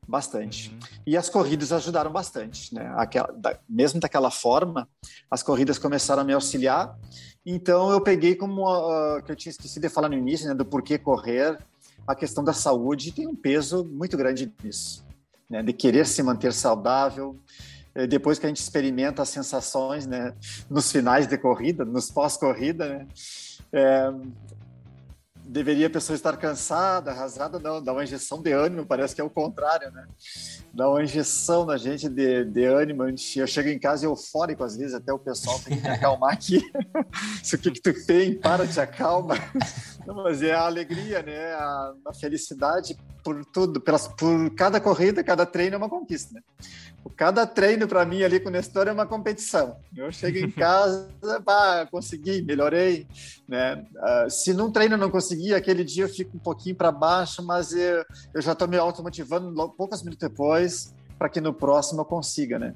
bastante. Uhum. E as corridas ajudaram bastante, né? Aquela, da, mesmo daquela forma, as corridas começaram a me auxiliar. Então eu peguei como uh, que eu tinha esquecido de falar no início, né, do porquê correr, a questão da saúde tem um peso muito grande nisso, né? De querer se manter saudável, depois que a gente experimenta as sensações, né, nos finais de corrida, nos pós-corrida, né, é, deveria a pessoa estar cansada, arrasada, não, dá uma injeção de ânimo, parece que é o contrário, né? Dá uma injeção na gente de, de ânimo. Eu chego em casa eufórico, às vezes, até o pessoal tem que me acalmar aqui. o que, que tu tem? Para, te acalma. Não, mas é a alegria, né? A, a felicidade por tudo, pelas, por cada corrida, cada treino é uma conquista, né? Cada treino para mim ali com o Nestor é uma competição. Eu chego em casa, pá, consegui, melhorei, né? Uh, se num treino não consegui, aquele dia eu fico um pouquinho para baixo, mas eu, eu já estou me automotivando poucos minutos depois para que no próximo eu consiga, né?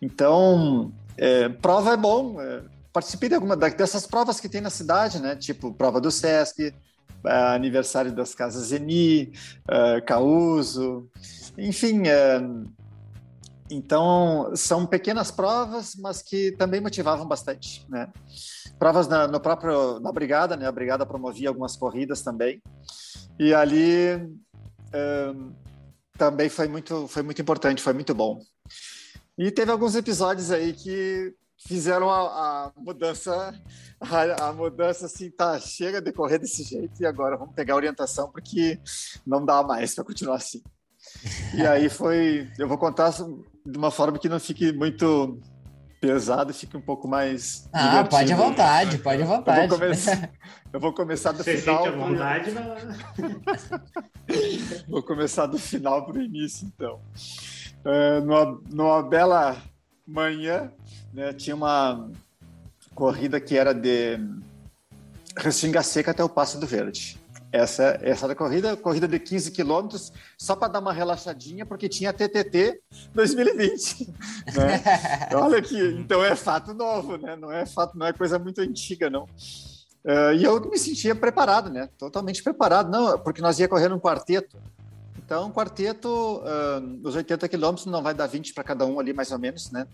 Então, é, prova é bom. É, participei de alguma dessas provas que tem na cidade, né? Tipo prova do Sesc, é, aniversário das casas Zeni, uh, Causo, enfim. É, então, são pequenas provas, mas que também motivavam bastante, né? Provas na, no próprio, na Brigada, né? A Brigada promovia algumas corridas também. E ali um, também foi muito, foi muito importante, foi muito bom. E teve alguns episódios aí que fizeram a, a mudança, a, a, mudança assim, tá, chega de correr desse jeito e agora vamos pegar a orientação porque não dá mais para continuar assim. E aí foi, eu vou contar de uma forma que não fique muito pesado, fique um pouco mais. Ah, divertido. pode à vontade, pode à vontade. Eu vou começar, eu vou começar do Você final. Sente vontade, vou começar do final para o início, então. Uh, numa, numa bela manhã, né, tinha uma corrida que era de Restinga Seca até o Passo do Verde. Essa, essa da corrida, corrida de 15 quilômetros, só para dar uma relaxadinha, porque tinha TTT 2020. Né? Olha aqui, então é fato novo, né? Não é fato, não é coisa muito antiga, não. Uh, e eu me sentia preparado, né? Totalmente preparado, não, porque nós ia correr num quarteto. Então, quarteto, uh, os 80 quilômetros não vai dar 20 para cada um ali, mais ou menos, né?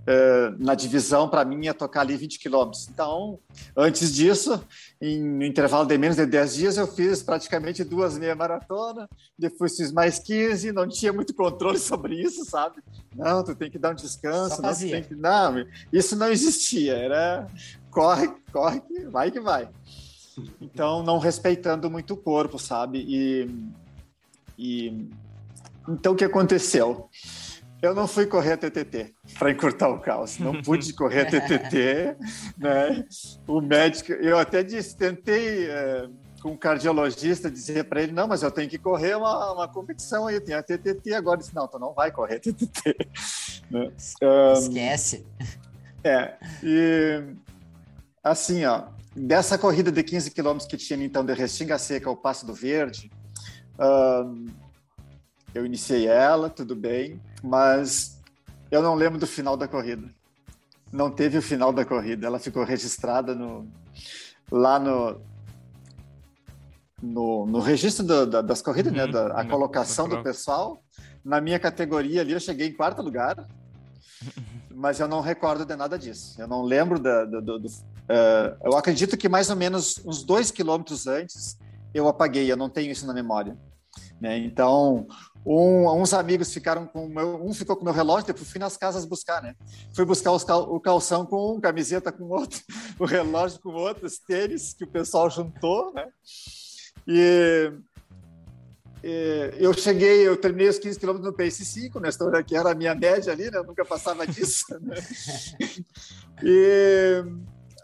Uh, na divisão, para mim, ia tocar ali 20 quilômetros. Então, antes disso, em um intervalo de menos de 10 dias, eu fiz praticamente duas meia maratona, depois fiz mais 15, não tinha muito controle sobre isso, sabe? Não, tu tem que dar um descanso, não, que... não, isso não existia, era corre, corre, vai que vai. Então, não respeitando muito o corpo, sabe? E, e então o que aconteceu? Eu não fui correr a TTT para encurtar o caos, não pude correr a TTT, né? O médico, eu até disse, tentei é, com um cardiologista dizer para ele, não, mas eu tenho que correr uma, uma competição aí, tem a TTT agora, disse, não, tu não vai correr a TTT. Né? Um, Esquece. É, e assim, ó, dessa corrida de 15 quilômetros que tinha então de Restinga Seca ao Passo do Verde, um, eu iniciei ela, tudo bem, mas eu não lembro do final da corrida. Não teve o final da corrida, ela ficou registrada no, lá no, no, no registro do, da, das corridas, né, uhum, né, da, a colocação do pessoal. Na minha categoria ali, eu cheguei em quarto lugar, mas eu não recordo de nada disso. Eu não lembro da, do, do, do uh, eu acredito que mais ou menos uns dois quilômetros antes eu apaguei. Eu não tenho isso na memória. Né? Então, um, uns amigos ficaram com meu, um ficou com meu relógio, depois fui nas casas buscar, né? Fui buscar cal, o calção com um, camiseta com outro, o relógio com outro, os tênis que o pessoal juntou, né? E é, eu cheguei, eu terminei os 15 quilômetros no Pace 5, né, que era a minha média ali, né, eu nunca passava disso. Né? E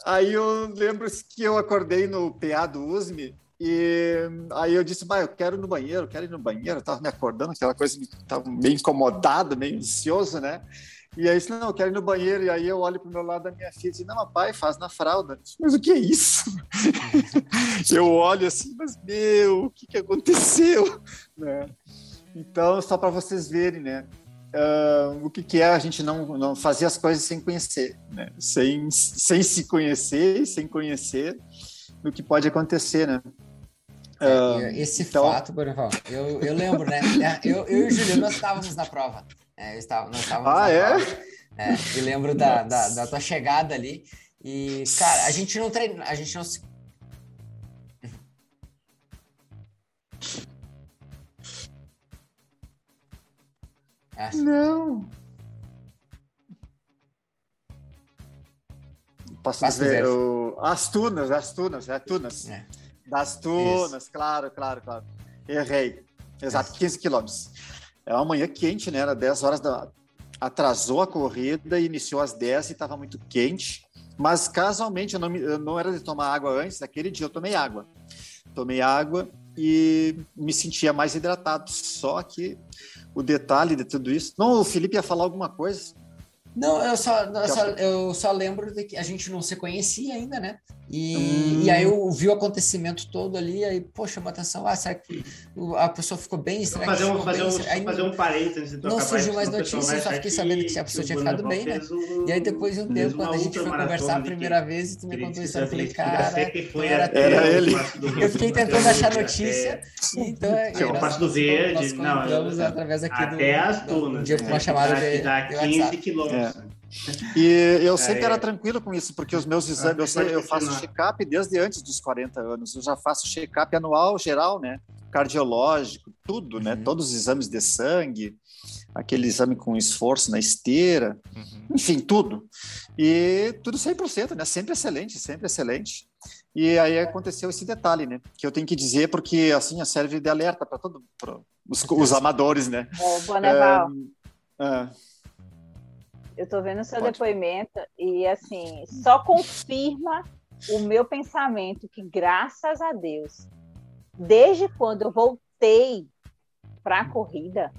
aí eu lembro que eu acordei no PA do USME e aí eu disse, mas eu quero ir no banheiro, quero ir no banheiro, eu tava me acordando, aquela coisa, tava meio incomodado, meio ansioso, né? E aí disse, não, eu quero ir no banheiro. E aí eu olho para o meu lado da minha filha e disse, não, pai, faz na fralda. Disse, mas o que é isso? eu olho assim, mas meu, o que, que aconteceu? Né? Então, só para vocês verem, né? Uh, o que, que, é a gente não, não fazer as coisas sem conhecer, né? sem, sem se conhecer, sem conhecer o que pode acontecer, né? Uh, esse então... fato, Bonival, eu, eu lembro, né? Eu, eu e o Juliano, nós estávamos na prova. É, eu estava, nós estávamos ah, é? é? E lembro da, da, da, tua chegada ali. E, cara, a gente não treina, a gente não se. É. Não. Posso Passo dizer, o... as tunas, as tunas, é tunas. É. Das tunas, Isso. claro, claro, claro. Errei. Exato, 15 quilômetros. É uma manhã quente, né? Era 10 horas da. Atrasou a corrida, iniciou às 10 e estava muito quente. Mas casualmente eu não, eu não era de tomar água antes, naquele dia eu tomei água. Tomei água e me sentia mais hidratado. Só que o detalhe de tudo isso. Não, o Felipe ia falar alguma coisa. Não, eu só, eu só, eu só lembro de que a gente não se conhecia ainda, né? E, hum. e aí eu vi o acontecimento todo ali, aí, poxa, chamou atenção, ah, será que a pessoa ficou bem? Será fazer um, fazer, um, aí, fazer um parênteses. Não surgiu mais notícias, só fiquei sabendo que a pessoa tinha ficado bem, né? E aí depois de um tempo, quando a gente foi conversar a primeira vez, tu me contou isso, eu falei, cara, era, era ele. Eu fiquei tentando achar notícia, então... Tinha uma parte do verde, não, através aqui do... Até as dunas. Um dia uma chamada de 15 quilômetros. E eu sempre é, era tranquilo com isso, porque os meus exames, eu, sei, eu faço check-up desde antes dos 40 anos. Eu já faço check-up anual geral, né? Cardiológico, tudo, né? uhum. né? Todos os exames de sangue, aquele exame com esforço na esteira, uhum. enfim, tudo. E tudo 100%, né? Sempre excelente, sempre excelente. E aí aconteceu esse detalhe, né? Que eu tenho que dizer, porque assim serve de alerta para todos os, os, amadores, né? Ô, Boneval. É, eu estou vendo o seu Pode. depoimento e, assim, só confirma o meu pensamento que, graças a Deus, desde quando eu voltei para a corrida,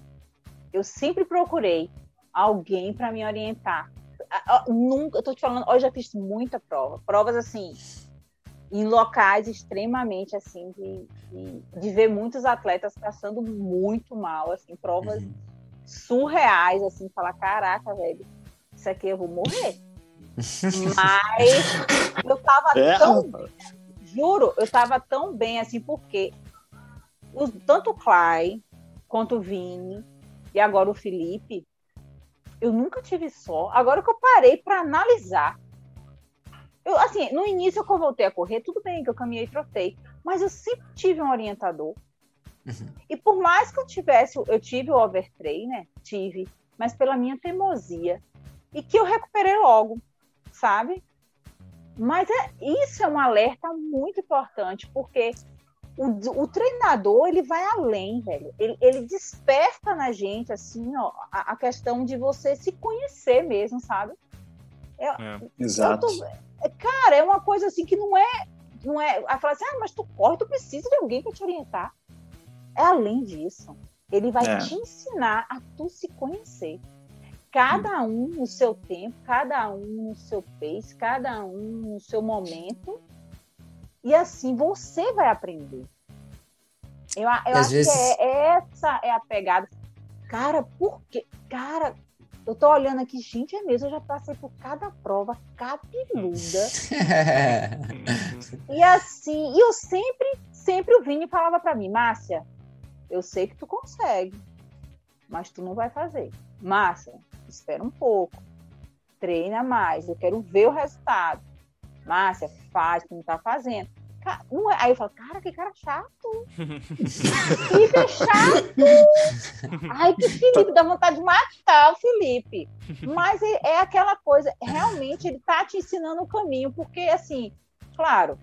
eu sempre procurei alguém para me orientar. Nunca, eu estou te falando, hoje já fiz muita prova, provas assim, em locais extremamente assim, de, de, de ver muitos atletas passando muito mal, assim, provas uhum. surreais, assim, falar, caraca, velho, isso aqui eu vou morrer. Mas eu tava é. tão. Juro, eu tava tão bem assim, porque o, tanto o Clay quanto o Vini e agora o Felipe, eu nunca tive só. Agora que eu parei para analisar. Eu, assim, no início que eu voltei a correr, tudo bem que eu caminhei e trotei, mas eu sempre tive um orientador. Uhum. E por mais que eu tivesse, eu tive o overtray, né? Tive, mas pela minha teimosia. E que eu recuperei logo, sabe? Mas é, isso é um alerta muito importante, porque o, o, treinador ele vai além, velho. Ele, ele desperta na gente assim, ó, a, a, questão de você se conhecer mesmo, sabe? Eu, é. Exato. Tô, cara, é uma coisa assim que não é, não é. A falar assim, ah, mas tu corre, tu precisa de alguém para te orientar. É além disso. Ele vai é. te ensinar a tu se conhecer. Cada um no seu tempo, cada um no seu pace, cada um no seu momento e assim você vai aprender. Eu, eu acho vezes... que é, essa é a pegada. Cara, por quê? Cara, eu tô olhando aqui, gente, é mesmo, eu já passei por cada prova cabeluda. e assim, e eu sempre, sempre o Vini falava para mim, Márcia, eu sei que tu consegue, mas tu não vai fazer. Márcia, espera um pouco, treina mais, eu quero ver o resultado. Márcia, faz, não tá fazendo. não é. Aí eu falo, cara, que cara chato. Felipe é chato. Ai, que Felipe, dá vontade de matar o Felipe. Mas é, é aquela coisa, realmente ele tá te ensinando o caminho, porque assim, claro,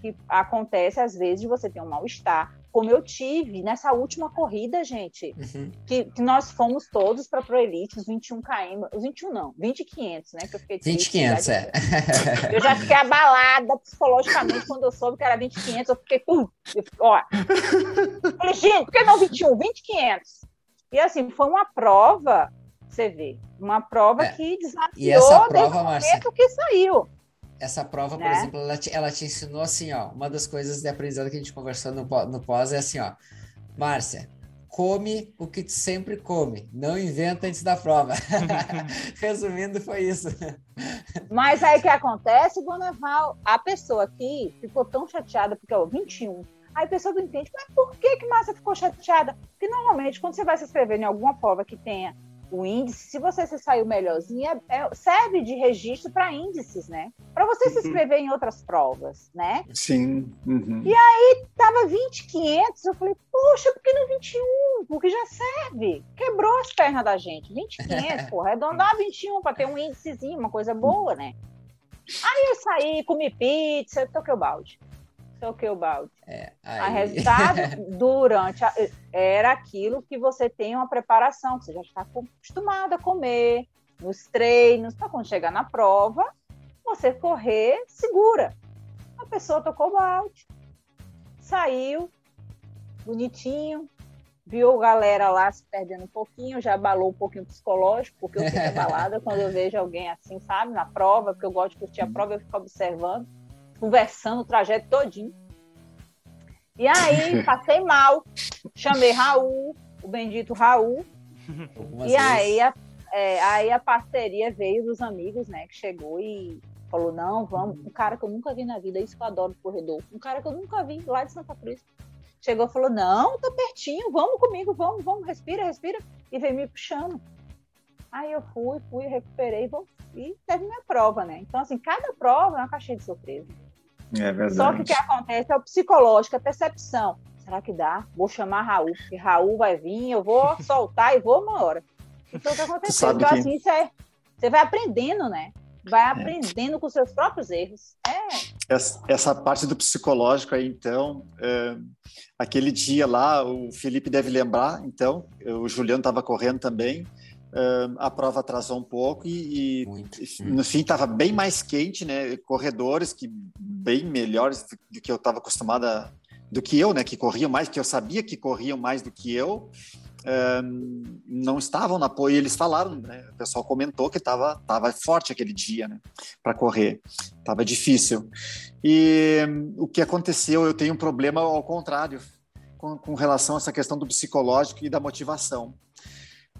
que acontece às vezes de você ter um mal-estar, como eu tive nessa última corrida, gente, uhum. que, que, nós fomos todos para Pro Elite, os 21 km, os 21 não, 20 500, né, que eu fiquei 20 500, é. Eu já fiquei abalada psicologicamente quando eu soube que era 20 500, eu fiquei, uh, eu, ó. Falei, gente, por que não 21? 20 500. E assim, foi uma prova, você vê, uma prova é. que desafiou e essa prova, desde o momento que saiu. Essa prova, né? por exemplo, ela te, ela te ensinou assim, ó. Uma das coisas de aprendizado que a gente conversou no, no pós é assim, ó. Márcia, come o que tu sempre come, não inventa antes da prova. Resumindo, foi isso. Mas aí o que acontece, Bonaval? A pessoa aqui ficou tão chateada, porque, ó, 21. Aí a pessoa não entende, mas por que que Márcia ficou chateada? Porque normalmente, quando você vai se inscrever em alguma prova que tenha o índice, se você se saiu melhorzinho, é, é, serve de registro para índices, né? Para você se uhum. inscrever em outras provas, né? Sim. Uhum. E aí tava 20,500, eu falei, poxa, por que não 21? Porque já serve. Quebrou as pernas da gente. 20,500, pô, arredondar 21 para ter um índicezinho, uma coisa boa, né? Aí eu saí, comi pizza, toquei o balde toquei o balde. É, aí... A resultado, durante a, era aquilo que você tem uma preparação, que você já está acostumado a comer nos treinos, para quando chegar na prova, você correr segura. A pessoa tocou o balde, saiu, bonitinho, viu a galera lá se perdendo um pouquinho, já abalou um pouquinho psicológico, porque eu fico abalada quando eu vejo alguém assim, sabe, na prova, porque eu gosto de curtir a prova, eu fico observando conversando o trajeto todinho. E aí, passei mal, chamei Raul, o bendito Raul. Algumas e aí a, é, aí a parceria veio dos amigos, né, que chegou e falou, não, vamos, um cara que eu nunca vi na vida, isso que eu adoro no corredor, um cara que eu nunca vi lá de Santa Cruz. Chegou e falou, não, tá pertinho, vamos comigo, vamos, vamos, respira, respira, e veio me puxando. Aí eu fui, fui, recuperei, vou, e teve minha prova, né? Então, assim, cada prova é uma caixinha de surpresa. É verdade. Só que o que acontece é o psicológico, a percepção. Será que dá? Vou chamar Raul, porque Raul vai vir, eu vou soltar e vou uma hora. Então, o que acontece? Então, que... assim, é, você vai aprendendo, né? Vai é. aprendendo é. com seus próprios erros. É. Essa, essa, parte do psicológico aí, então, é, aquele dia lá, o Felipe deve lembrar, então, o Juliano estava correndo também, Uh, a prova atrasou um pouco e, e no fim estava bem mais quente, né? Corredores que bem melhores do que eu estava acostumada, do que eu, né? Que corriam mais, que eu sabia que corriam mais do que eu, uh, não estavam na apoio. Eles falaram, né? O pessoal comentou que estava tava forte aquele dia, né? Para correr, estava difícil. E um, o que aconteceu? Eu tenho um problema ao contrário com, com relação a essa questão do psicológico e da motivação.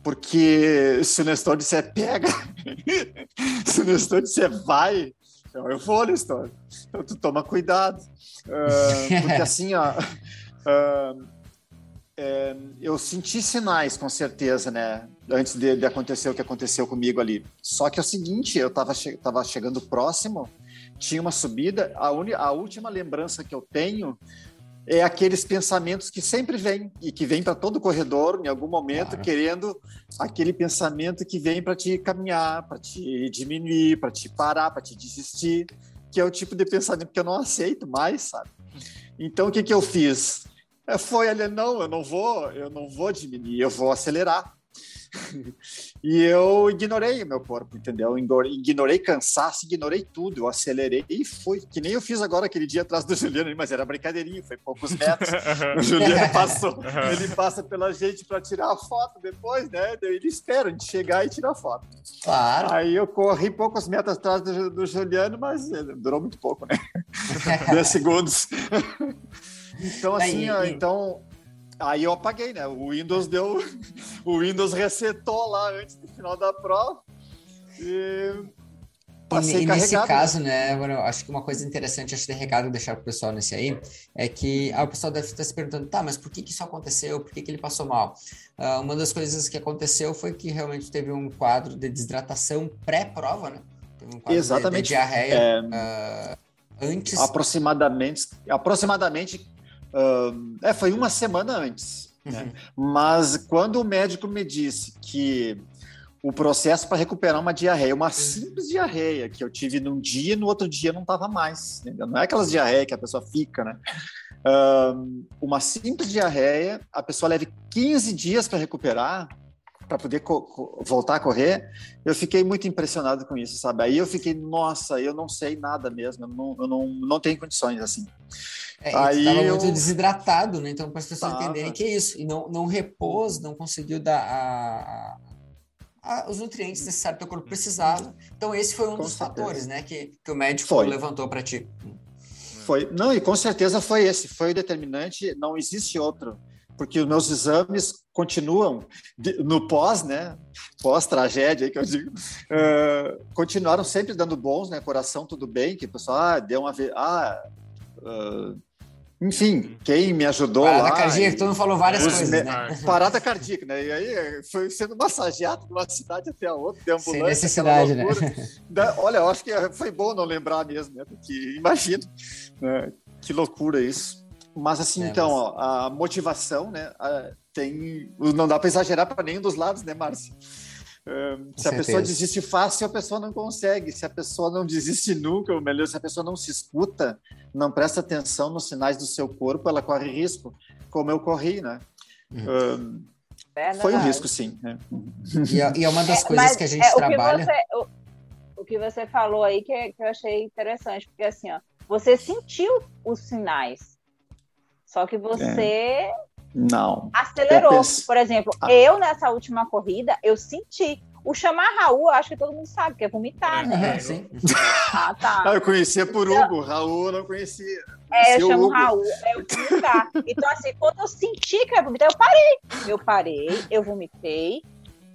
Porque se o Nestor disser pega, se o Nestor disser vai, então eu vou, Nestor. Então tu toma cuidado. Uh, porque assim, ó, uh, é, eu senti sinais, com certeza, né? Antes de, de, acontecer o que aconteceu comigo ali. Só que é o seguinte, eu estava che tava chegando próximo, tinha uma subida, a, a última lembrança que eu tenho é aqueles pensamentos que sempre vêm e que vêm para todo corredor em algum momento, claro. querendo aquele pensamento que vem para te caminhar, para te diminuir, para te parar, para te desistir, que é o tipo de pensamento que eu não aceito mais, sabe? Então o que que eu fiz? É, foi ali, não, eu não vou, eu não vou diminuir, eu vou acelerar. e eu ignorei o meu corpo, entendeu? Ignorei cansaço, ignorei tudo. Eu acelerei e fui. Que nem eu fiz agora aquele dia atrás do Juliano, mas era brincadeirinha, foi poucos metros. o Juliano passou, ele passa pela gente para tirar a foto depois, né? Ele espera a gente chegar e tirar a foto. Claro. Aí eu corri poucos metros atrás do, do Juliano, mas durou muito pouco, né? 10 segundos. então, assim, ó, então Aí eu apaguei, né? O Windows deu. O Windows resetou lá antes do final da prova. E. Passei e, nesse caso, né, eu acho que uma coisa interessante, acho que recado deixar para o pessoal nesse aí, é que ah, o pessoal deve estar se perguntando, tá, mas por que, que isso aconteceu? Por que, que ele passou mal? Uh, uma das coisas que aconteceu foi que realmente teve um quadro de desidratação pré-prova, né? Teve um quadro Exatamente. De, de diarreia é... uh, antes. Aproximadamente, aproximadamente Uh, é, foi uma semana antes. Né? Uhum. Mas quando o médico me disse que o processo para recuperar uma diarreia, uma simples diarreia que eu tive num dia e no outro dia não estava mais. Entendeu? Não é aquelas diarreia que a pessoa fica, né? Uma simples diarreia, a pessoa leva 15 dias para recuperar, para poder voltar a correr, eu fiquei muito impressionado com isso, sabe? Aí eu fiquei, nossa, eu não sei nada mesmo, eu não, eu não, não tenho condições assim. É, Aí estava eu... muito desidratado, né? Então, para as pessoas tava. entenderem que é isso. E não, não repôs, não conseguiu dar a, a, a, os nutrientes necessários que o corpo precisava. Então, esse foi um com dos certeza. fatores, né? Que, que o médico foi. levantou para ti. Foi. Não, e com certeza foi esse. Foi o determinante. Não existe outro. Porque os meus exames continuam no pós, né? Pós-tragédia, que eu digo, uh, continuaram sempre dando bons, né? Coração tudo bem, que o pessoal ah, deu uma ah, uh, enfim, quem me ajudou Parada lá... Parada cardíaca, todo mundo falou várias coisas, me... né? Parada cardíaca, né? E aí foi sendo massageado de uma cidade até a outra, de ambulância. Sem necessidade, né? Olha, eu acho que foi bom não lembrar mesmo, né? Porque imagina, né? que loucura isso. Mas assim, é, então, mas... Ó, a motivação, né? tem... Não dá para exagerar para nenhum dos lados, né, Márcio? Se a pessoa desiste fácil, a pessoa não consegue. Se a pessoa não desiste nunca, ou melhor, se a pessoa não se escuta, não presta atenção nos sinais do seu corpo, ela corre risco, como eu corri, né? Uhum. É foi um risco, sim. Né? E, é, e, é uma das é, coisas que a gente é, trabalha. O que, você, o, o que você falou aí que, que eu achei interessante, porque assim, ó, você sentiu os sinais, só que você é. Não. Acelerou. Pense... Por exemplo, ah. eu nessa última corrida, eu senti. O chamar Raul, eu acho que todo mundo sabe, que é vomitar, né? É, sim. Ah, tá. Ah, eu conhecia por Hugo, Raul eu não conhecia. É, eu chamo Hugo. Raul, é o vomitar. Então, assim, quando eu senti que eu ia vomitar, eu parei. Eu parei, eu vomitei,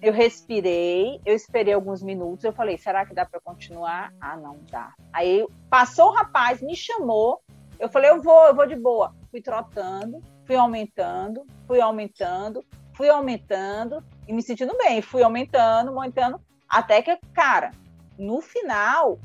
eu respirei, eu esperei alguns minutos, eu falei, será que dá para continuar? Ah, não dá. Aí passou o rapaz, me chamou, eu falei, eu vou, eu vou de boa. Fui trotando, fui aumentando, fui aumentando, fui aumentando e me sentindo bem. Fui aumentando, aumentando, até que, cara, no final,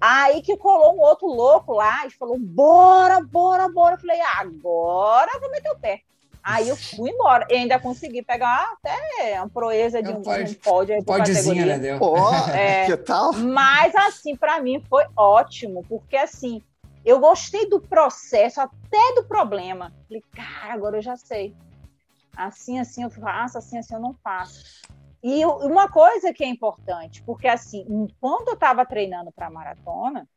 aí que colou um outro louco lá e falou: bora, bora, bora. Eu falei: agora eu vou meter o pé. Aí eu fui embora. E ainda consegui pegar até uma proeza de um, pode, um pódio aí categoria. Né, deu. Pô, é, que tal? Mas assim, para mim foi ótimo, porque assim, eu gostei do processo, até do problema. Falei, cara, agora eu já sei. Assim, assim eu faço, assim, assim eu não faço. E uma coisa que é importante, porque assim, quando eu estava treinando para a maratona,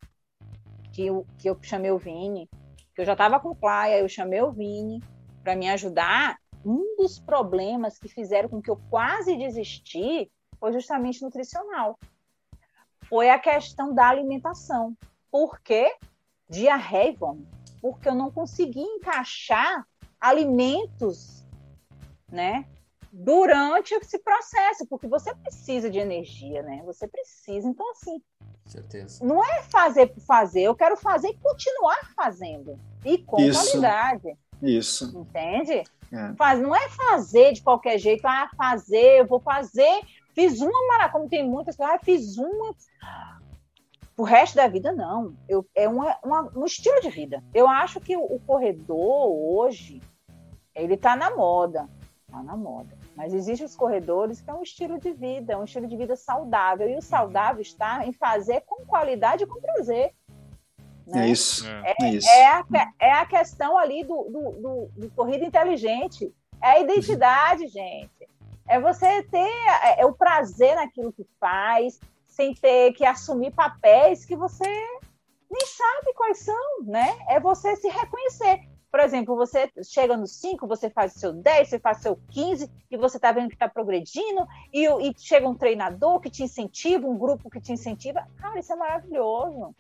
que eu, que eu chamei o Vini, que eu já estava com playa, eu chamei o Vini para me ajudar. Um dos problemas que fizeram com que eu quase desisti foi justamente nutricional. Foi a questão da alimentação. Por quê? Diarreia e vômito, porque eu não consegui encaixar alimentos, né, durante esse processo, porque você precisa de energia, né? Você precisa. Então, assim, Certeza. não é fazer por fazer, eu quero fazer e continuar fazendo. E com Isso. qualidade. Isso. Entende? É. Faz, não é fazer de qualquer jeito, ah, fazer, eu vou fazer, fiz uma maratona, como tem muitas pessoas, ah, fiz uma. O resto da vida, não. Eu, é uma, uma, um estilo de vida. Eu acho que o, o corredor hoje, ele está na moda. Está na moda. Mas existem os corredores que é um estilo de vida, é um estilo de vida saudável. E o saudável está em fazer com qualidade e com prazer. Né? É isso. É, é, isso. É, a, é a questão ali do, do, do, do corrida inteligente. É a identidade, gente. É você ter é, é, o prazer naquilo que faz, sem ter que assumir papéis que você nem sabe quais são, né? É você se reconhecer. Por exemplo, você chega no 5, você faz o seu 10, você faz o seu 15, e você está vendo que está progredindo, e, e, chega um treinador que te incentiva, um grupo que te incentiva. Cara, isso é maravilhoso.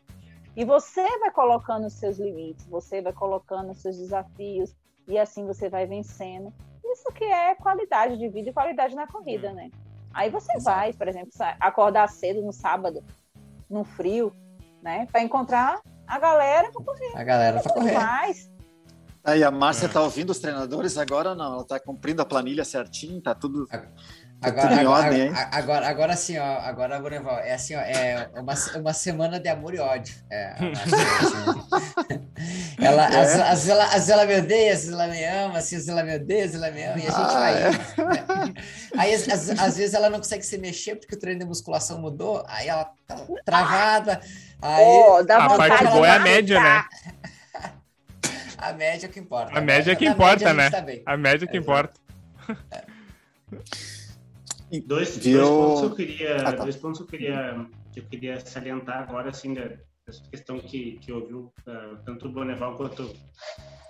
E você vai colocando os seus limites, você vai colocando os seus desafios, e assim você vai vencendo. Isso que é qualidade de vida e qualidade na corrida, né? Aí você Exato. vai, por exemplo, acordar cedo no sábado, no frio, né? Para encontrar a galera para correr. A galera para correr. Mais. Aí a Márcia está ouvindo os treinadores agora ou não? Ela está cumprindo a planilha certinho, tá tudo. Agora, agora, ordem, agora, agora, agora sim, ó, agora, Boneval, é assim, ó, é uma, uma semana de amor e ódio. É, assim, ela, é. Às, às, ela, às ela me odeia, às vezes ela me ama, assim, às vezes ela me odeia, às vezes ela me ama, e a gente ah, vai. É. Né? Aí, às, vezes, ela não consegue se mexer porque o treino de musculação mudou, aí ela tá travada. Aí, oh, dá a parte boa é a média, né? A média é que importa. A média é que importa, né? Tá a média é que importa. Dois, Viu... dois, pontos que eu queria, ah, tá. dois pontos eu queria, que eu queria salientar agora, assim, dessa questão que, que ouviu uh, tanto o Boneval quanto,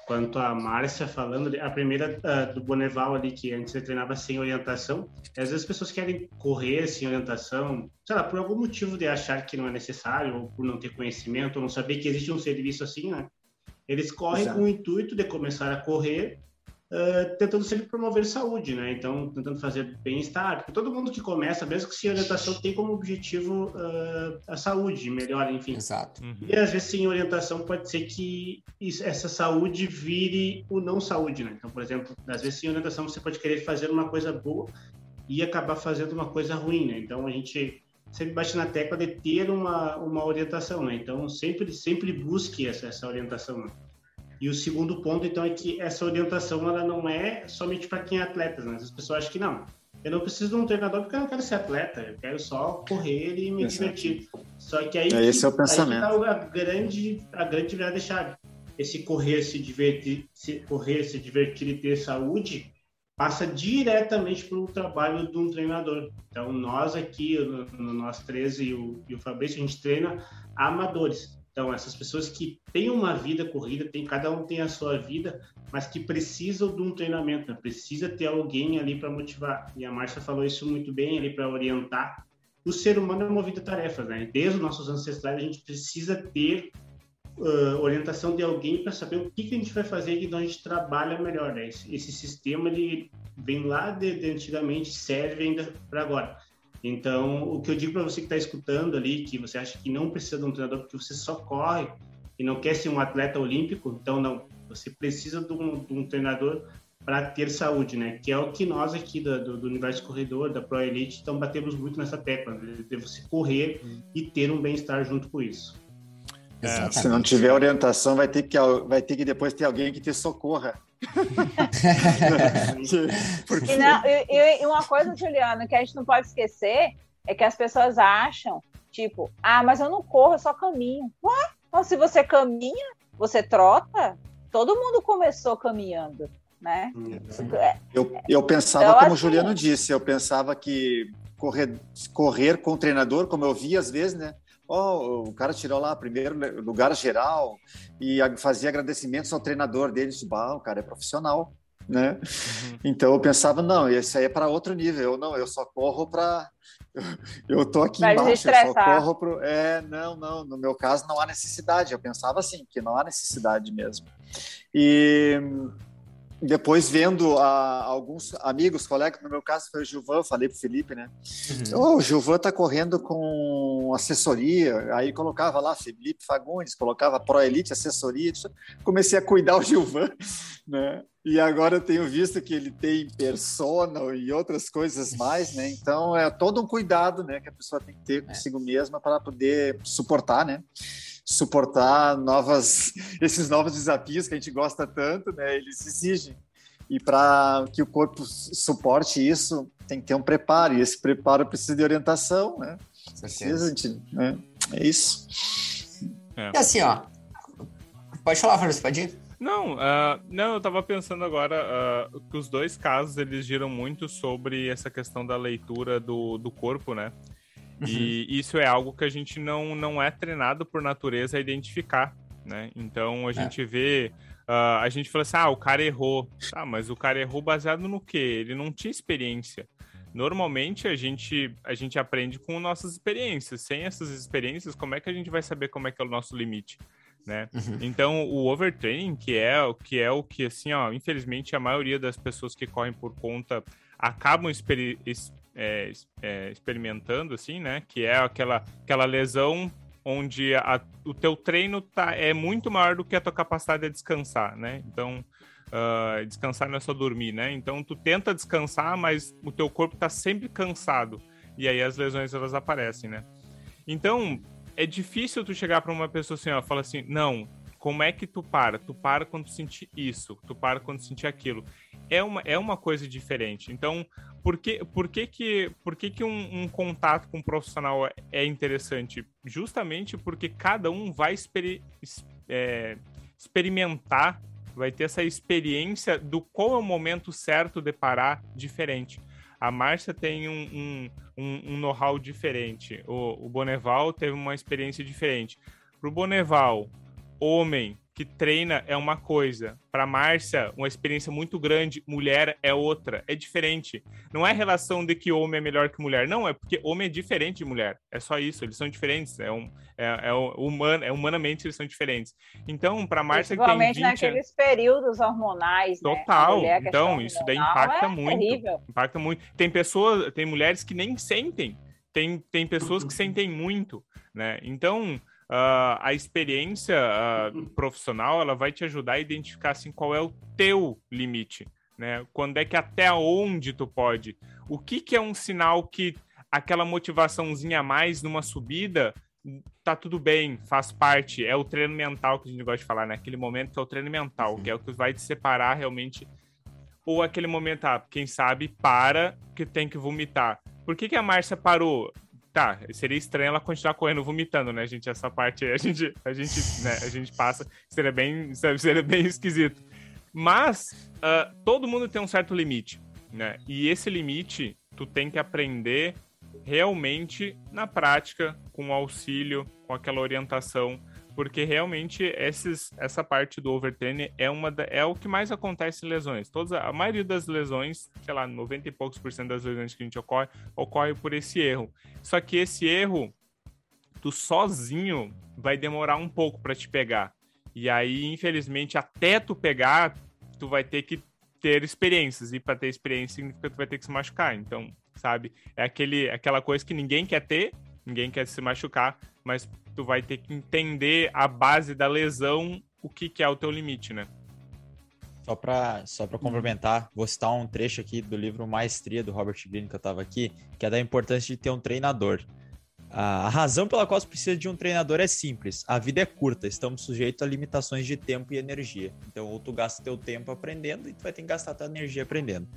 quanto a Márcia falando. A primeira uh, do Boneval ali, que antes ele treinava sem orientação. Às vezes as pessoas querem correr sem orientação, sei lá, por algum motivo de achar que não é necessário, ou por não ter conhecimento, ou não saber que existe um serviço assim, né? Eles correm Exato. com o intuito de começar a correr uh, tentando sempre promover saúde, né? Então, tentando fazer bem-estar. Porque todo mundo que começa, mesmo que sem orientação, tem como objetivo uh, a saúde, melhor, enfim. Exato. Uhum. E às vezes, sem orientação, pode ser que isso, essa saúde vire o não saúde, né? Então, por exemplo, às vezes, sem orientação, você pode querer fazer uma coisa boa e acabar fazendo uma coisa ruim, né? Então, a gente sempre bate na tecla de ter uma, uma orientação, né? Então, sempre, sempre busque essa, essa orientação, né? E o segundo ponto, então, é que essa orientação ela não é somente para quem é atleta, né? As pessoas acham que não. Eu não preciso de um treinador porque eu não quero ser atleta, eu quero só correr e me Exato. divertir. Só que aí, é, esse é o pensamento. Aí tá a grande, a grande virada chave. Esse correr, se divertir, se correr, se divertir e ter saúde passa diretamente para o trabalho de um treinador. Então, nós aqui, nós 13 e o, e o Fabrício, a gente treina amadores. Então, essas pessoas que têm uma vida corrida, tem, cada um tem a sua vida, mas que precisam de um treinamento, né? precisa ter alguém ali para motivar. E a Márcia falou isso muito bem ali para orientar. O ser humano é movido a tarefas, né? Desde os nossos ancestrais, a gente precisa ter uh, orientação de alguém para saber o que, que, a gente vai fazer e onde a gente trabalha melhor. Né? Esse, esse sistema ele vem lá de, de antigamente, serve ainda para agora. Então, o que eu digo para você que está escutando ali, que você acha que não precisa de um treinador porque você só corre e não quer ser um atleta olímpico, então não. Você precisa de um, de um treinador para ter saúde, né? Que é o que nós aqui do, do, Universo Corredor, da Pro Elite, então batemos muito nessa tecla, né? de você correr e ter um bem-estar junto com isso. É, se não tiver orientação, vai ter, que, vai ter que depois ter alguém que te socorra. Porque... e, não, e, e, uma coisa, Juliano, que a gente não pode esquecer é que as pessoas acham, tipo, ah, mas eu não corro, eu só caminho. Ué? Então, se você caminha, você trota, todo mundo começou caminhando, né? Eu, eu pensava, então, como o Juliano disse, eu pensava que correr, correr com o treinador, como eu vi às vezes, né? Oh, o cara tirou lá primeiro lugar geral e fazia agradecimentos ao treinador dele. Disse, bah, o cara é profissional, né? Uhum. Então eu pensava, não, isso aí é para outro nível. Eu não, eu só corro para eu tô aqui Vai embaixo, eu só corro pro é, não, não, no meu caso não há necessidade. Eu pensava assim, que não há necessidade mesmo. E depois vendo a, alguns amigos, colegas, no meu caso foi o Gilvan, falei pro Felipe, né? Uhum. Oh, o Gilvan tá correndo com assessoria, aí colocava lá Felipe Fagundes, colocava Pro Elite assessoria, comecei a cuidar o Gilvan, né? E agora eu tenho visto que ele tem persona e outras coisas mais, né? Então é todo um cuidado, né, que a pessoa tem que ter consigo é. mesma para poder suportar, né? Suportar novas, esses novos desafios que a gente gosta tanto, né? Eles exigem. E para que o corpo suporte isso, tem que ter um preparo. E esse preparo precisa de orientação, né? Precisa de, né? É isso. É. E assim, ó. Pode falar, Fernando, pode ir? Não, uh, não, eu estava pensando agora uh, que os dois casos eles giram muito sobre essa questão da leitura do, do corpo, né? E uhum. isso é algo que a gente não, não é treinado por natureza a identificar, né? Então a é. gente vê. Uh, a gente fala assim: ah, o cara errou. Ah, mas o cara errou baseado no quê? Ele não tinha experiência. Normalmente a gente, a gente aprende com nossas experiências. Sem essas experiências, como é que a gente vai saber como é que é o nosso limite? Né? Uhum. Então, o overtraining, que é, que é o que, assim, ó, infelizmente, a maioria das pessoas que correm por conta acabam experi é, é, experimentando, assim, né? Que é aquela, aquela lesão onde a, o teu treino tá, é muito maior do que a tua capacidade de descansar, né? Então, uh, descansar não é só dormir, né? Então, tu tenta descansar, mas o teu corpo tá sempre cansado. E aí as lesões, elas aparecem, né? Então, é difícil tu chegar para uma pessoa assim, ó, fala assim, não, como é que tu para? Tu para quando tu sentir isso, tu para quando tu sentir aquilo. É uma, é uma coisa diferente. Então, por que, por que, que, por que, que um, um contato com um profissional é interessante? Justamente porque cada um vai exper é, experimentar, vai ter essa experiência do qual é o momento certo de parar diferente. A Márcia tem um, um, um, um know-how diferente. O, o Boneval teve uma experiência diferente. Para o Boneval, homem, que treina é uma coisa. Para Márcia, uma experiência muito grande, mulher é outra. É diferente. Não é relação de que homem é melhor que mulher. Não, é porque homem é diferente de mulher. É só isso. Eles são diferentes. É, um, é, é, humano, é humanamente eles são diferentes. Então, para Márcia que tem 20 naqueles períodos hormonais. Né? Total. Né? Então, isso daí impacta é muito. Terrível. Impacta muito. Tem pessoas, tem mulheres que nem sentem. Tem, tem pessoas que sentem muito, né? Então, uh, a experiência uh, profissional ela vai te ajudar a identificar assim qual é o teu limite, né? Quando é que até onde tu pode? O que que é um sinal que aquela motivaçãozinha a mais numa subida tá tudo bem, faz parte, é o treino mental que a gente gosta de falar, né? Aquele momento que é o treino mental, que é o que vai te separar realmente ou aquele momento, ah, quem sabe, para que tem que vomitar. Por que, que a Márcia parou? Tá, seria estranho ela continuar correndo vomitando, né, gente? Essa parte a gente, a gente, né, a gente passa, seria bem, seria bem esquisito. Mas uh, todo mundo tem um certo limite, né? E esse limite tu tem que aprender realmente na prática, com auxílio, com aquela orientação porque realmente esses, essa parte do overtraining é, uma da, é o que mais acontece em lesões. Todas, a maioria das lesões, sei lá, 90 e poucos por cento das lesões que a gente ocorre, ocorre por esse erro. Só que esse erro, tu sozinho vai demorar um pouco para te pegar. E aí, infelizmente, até tu pegar, tu vai ter que ter experiências. E para ter experiência significa que tu vai ter que se machucar. Então, sabe? É aquele, aquela coisa que ninguém quer ter, ninguém quer se machucar, mas tu vai ter que entender a base da lesão, o que, que é o teu limite, né? Só para só complementar, vou citar um trecho aqui do livro Maestria, do Robert Greene, que eu estava aqui, que é da importância de ter um treinador. A razão pela qual você precisa de um treinador é simples. A vida é curta, estamos sujeitos a limitações de tempo e energia. Então, ou tu gasta teu tempo aprendendo e tu vai ter que gastar tua energia aprendendo.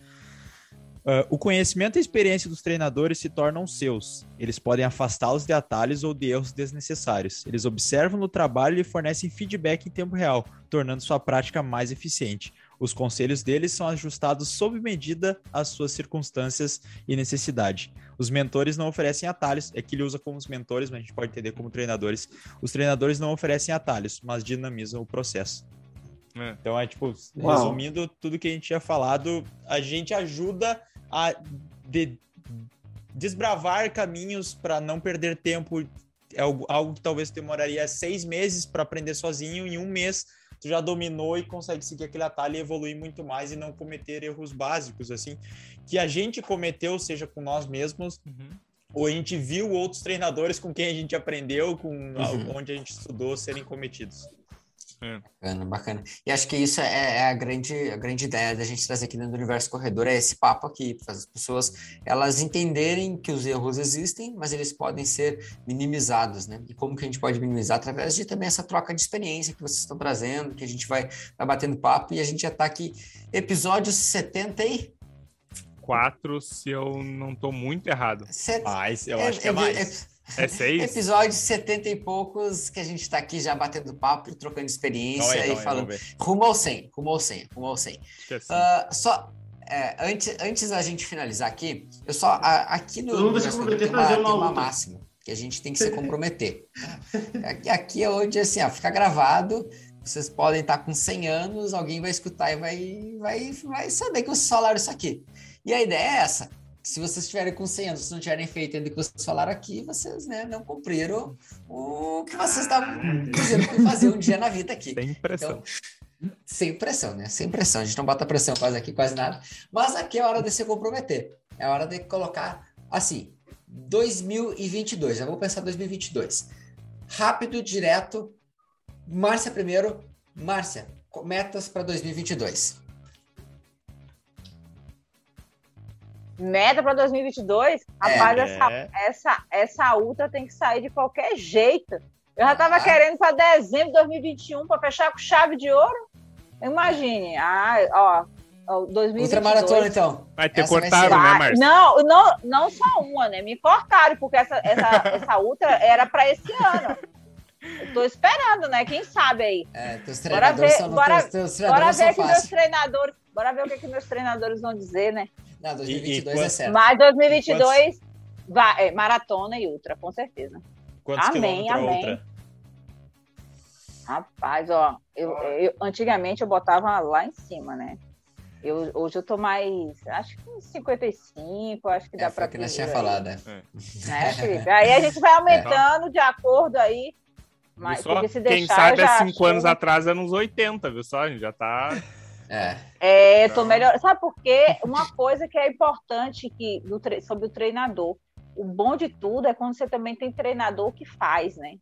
Uh, o conhecimento e a experiência dos treinadores se tornam seus. Eles podem afastá-los de atalhos ou de erros desnecessários. Eles observam no trabalho e fornecem feedback em tempo real, tornando sua prática mais eficiente. Os conselhos deles são ajustados sob medida às suas circunstâncias e necessidade. Os mentores não oferecem atalhos, é que ele usa como os mentores, mas a gente pode entender como treinadores. Os treinadores não oferecem atalhos, mas dinamizam o processo. É. Então é tipo, Uau. resumindo tudo que a gente tinha falado, a gente ajuda a de, desbravar caminhos para não perder tempo. É algo, algo que talvez demoraria seis meses para aprender sozinho, em um mês tu já dominou e consegue seguir aquele atalho e evoluir muito mais e não cometer erros básicos, assim, que a gente cometeu, seja com nós mesmos, uhum. ou a gente viu outros treinadores com quem a gente aprendeu, com uhum. onde a gente estudou serem cometidos. É. Bacana, bacana. E acho que isso é, é, a, grande, a grande ideia da gente trazer aqui dentro do Universo Corredor, é esse papo aqui, para as pessoas elas entenderem que os erros existem, mas eles podem ser minimizados, né? E como que a gente pode minimizar? Através de também essa troca de experiência que vocês estão trazendo, que a gente vai, vai batendo papo, e a gente já está aqui, episódio 70 e... Quatro, se eu não estou muito errado. Set... Mais, eu é, acho que é, é mais. É seis? Episódio 70 e poucos que a gente está aqui já batendo papo trocando experiência e falando. Rumo ao 100, rumo ao 100, rumo ao 100. Uh, só, é, antes, antes da gente finalizar aqui, eu só. A, aqui no. Vamos se comprometer tem uma, tem uma máxima que a gente tem que se comprometer. aqui, aqui é onde, assim, ó, fica gravado. Vocês podem estar com 100 anos, alguém vai escutar e vai, vai, vai saber que vocês falaram isso aqui. E a ideia é essa se vocês estiverem com 100 anos, se não tiverem feito ainda o que vocês falaram aqui, vocês né, não cumpriram o que vocês estavam dizendo que fazer um dia na vida aqui. Sem pressão. Então, sem pressão, né? Sem pressão. A gente não bota pressão quase aqui, quase nada. Mas aqui é a hora de se comprometer. É a hora de colocar, assim, 2022. Já vou pensar 2022. Rápido, direto. Márcia primeiro. Márcia, metas para 2022. Meta para 2022, rapaz, é. essa, essa, essa ultra tem que sair de qualquer jeito. Eu já estava ah. querendo para dezembro de 2021 para fechar com chave de ouro. Imagine, ah, ó, 2022. Ultramaratona, então. Vai ter essa cortado, vai né, Marcia? Não, não, não só uma, né? Me cortaram, porque essa, essa, essa ultra era para esse ano. Eu tô esperando, né? Quem sabe aí. É, teus treinadores bora ver, são, bora, teus, teus treinadores bora ver que meus treinadores, bora ver o que, que meus treinadores vão dizer, né? Não, 2022 e, e, é certo. Mas 2022 quantos... vai, é, maratona e ultra, com certeza. Quantos amém, amém. Ultra? Rapaz, ó, eu, eu, antigamente eu botava lá em cima, né? Eu, hoje eu tô mais, acho que uns 55, acho que dá é, para que nós tinha falado, né? É, Felipe? Aí a gente vai aumentando é. de acordo aí. Mas, só, se deixar, quem sabe há 5 anos atrás era uns 80, viu só? A gente já tá é. É, tô melhor. Sabe por quê? Uma coisa que é importante que, tre... sobre o treinador. O bom de tudo é quando você também tem treinador que faz, né?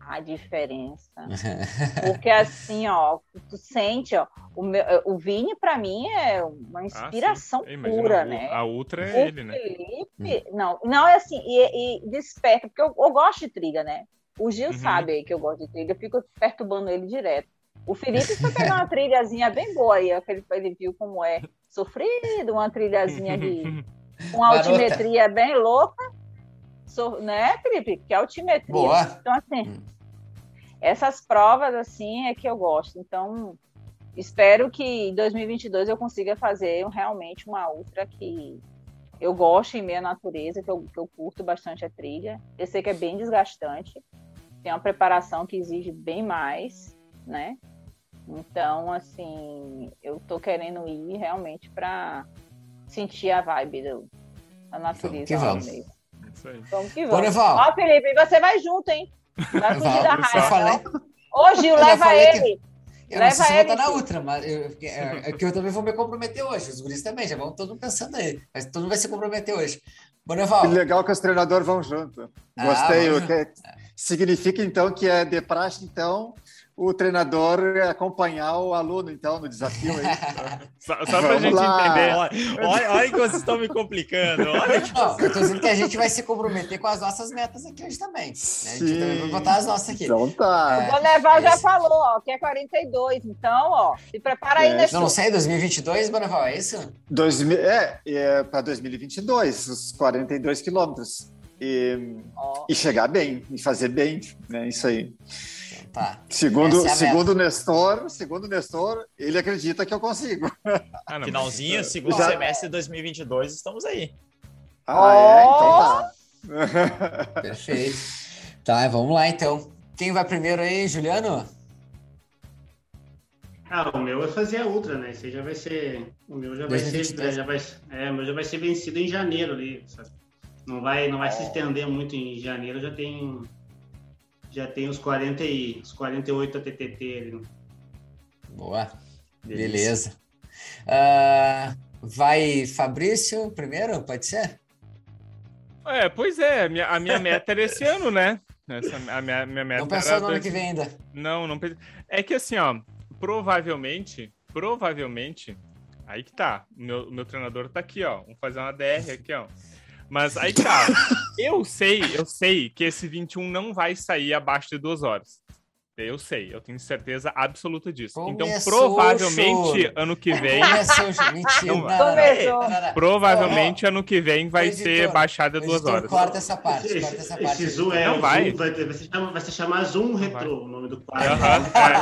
A diferença. Porque assim, ó, tu sente, ó, o, meu, o Vini para mim é uma ah, inspiração ah, pura, né? A Ultra é o ele, né? Felipe, hum. não, não é assim, e, e desperta, porque eu, eu, gosto de triga, né? O Gil uhum. sabe aí que eu gosto de triga, eu fico perturbando ele direto. O Felipe foi pegar uma trilhazinha bem boa aí, ele, ele viu como é sofrido, uma trilhazinha de uma altimetria bem louca, so, né, Felipe? Que altimetria. Boa. Então, assim, hum. essas provas, assim, é que eu gosto. Então, espero que em 2022 eu consiga fazer realmente uma ultra que eu gosto em meia natureza, que eu, que eu curto bastante a trilha. Eu sei que é bem desgastante, tem uma preparação que exige bem mais, né? Então, assim, eu tô querendo ir realmente para sentir a vibe do, da natureza. Que vamos. Mesmo. Vamos que vamos. Ó, Felipe, você vai junto, hein? Vai fugir da raiva. Ô, Gil, leva ele. Eu Leva não sei se vou estar na outra, mas eu, é, é, que eu também vou me comprometer hoje. Os guris também, já vão todo mundo pensando aí. Mas todo mundo vai se comprometer hoje. Boneval. Legal que os treinadores vão junto. Ah, Gostei. Ah, que significa, então, que é de praxe, então, o treinador acompanhar o aluno, então, no desafio. Aí. só só para a gente lá. entender. Olha, olha, que vocês estão me complicando. Olha que... Não, eu estou dizendo que a gente vai se comprometer com as nossas metas aqui hoje também. Né? A gente também vai botar as nossas aqui. Então tá. É, o Boneval é já falou, ó, que é 42. Então, ó, se prepara aí, é. né? Não, não sei, 2022, Boneval, é isso? 2000, é, é para 2022, os 42 quilômetros. E, oh. e chegar bem, e fazer bem, né? Isso aí. Tá. Segundo, é segundo Nestor, segundo Nestor, ele acredita que eu consigo. Ah, Finalzinho, segundo Já... semestre de 2022, estamos aí. Ah, é? Então tá. Perfeito. Tá, vamos lá então. Quem vai primeiro aí, Juliano? Ah, o meu é fazer a ultra, né? Esse já vai ser. O meu já vai ser. Já vai, é, o meu já vai ser vencido em janeiro ali. Sabe? Não vai, não vai se estender muito em janeiro, já tem já tem os 40 e os 48 ATTT ali. Boa. Beleza. Uh, vai Fabrício primeiro, pode ser? É, pois é, a minha, a minha meta era esse ano, né? Essa, a minha, minha meta não pensou no ano que vem ainda? Não, não pensei. É que assim, ó, provavelmente, provavelmente, aí que tá. O meu, meu treinador tá aqui, ó. Vamos fazer uma DR aqui, ó. Mas aí tá. eu sei, eu sei que esse 21 não vai sair abaixo de duas horas. Eu sei, eu tenho certeza absoluta disso. Então, Começou então, provavelmente, ano que vem. Começou, mentira. Não, não, provavelmente, ano que vem vai editor, ser baixada duas horas. Corta essa parte, corta essa parte. Esse Zoom é. Não vai. Zoom, vai, vai, se chamar, vai se chamar Zoom Retro, o nome do quadro. Uhum, vai,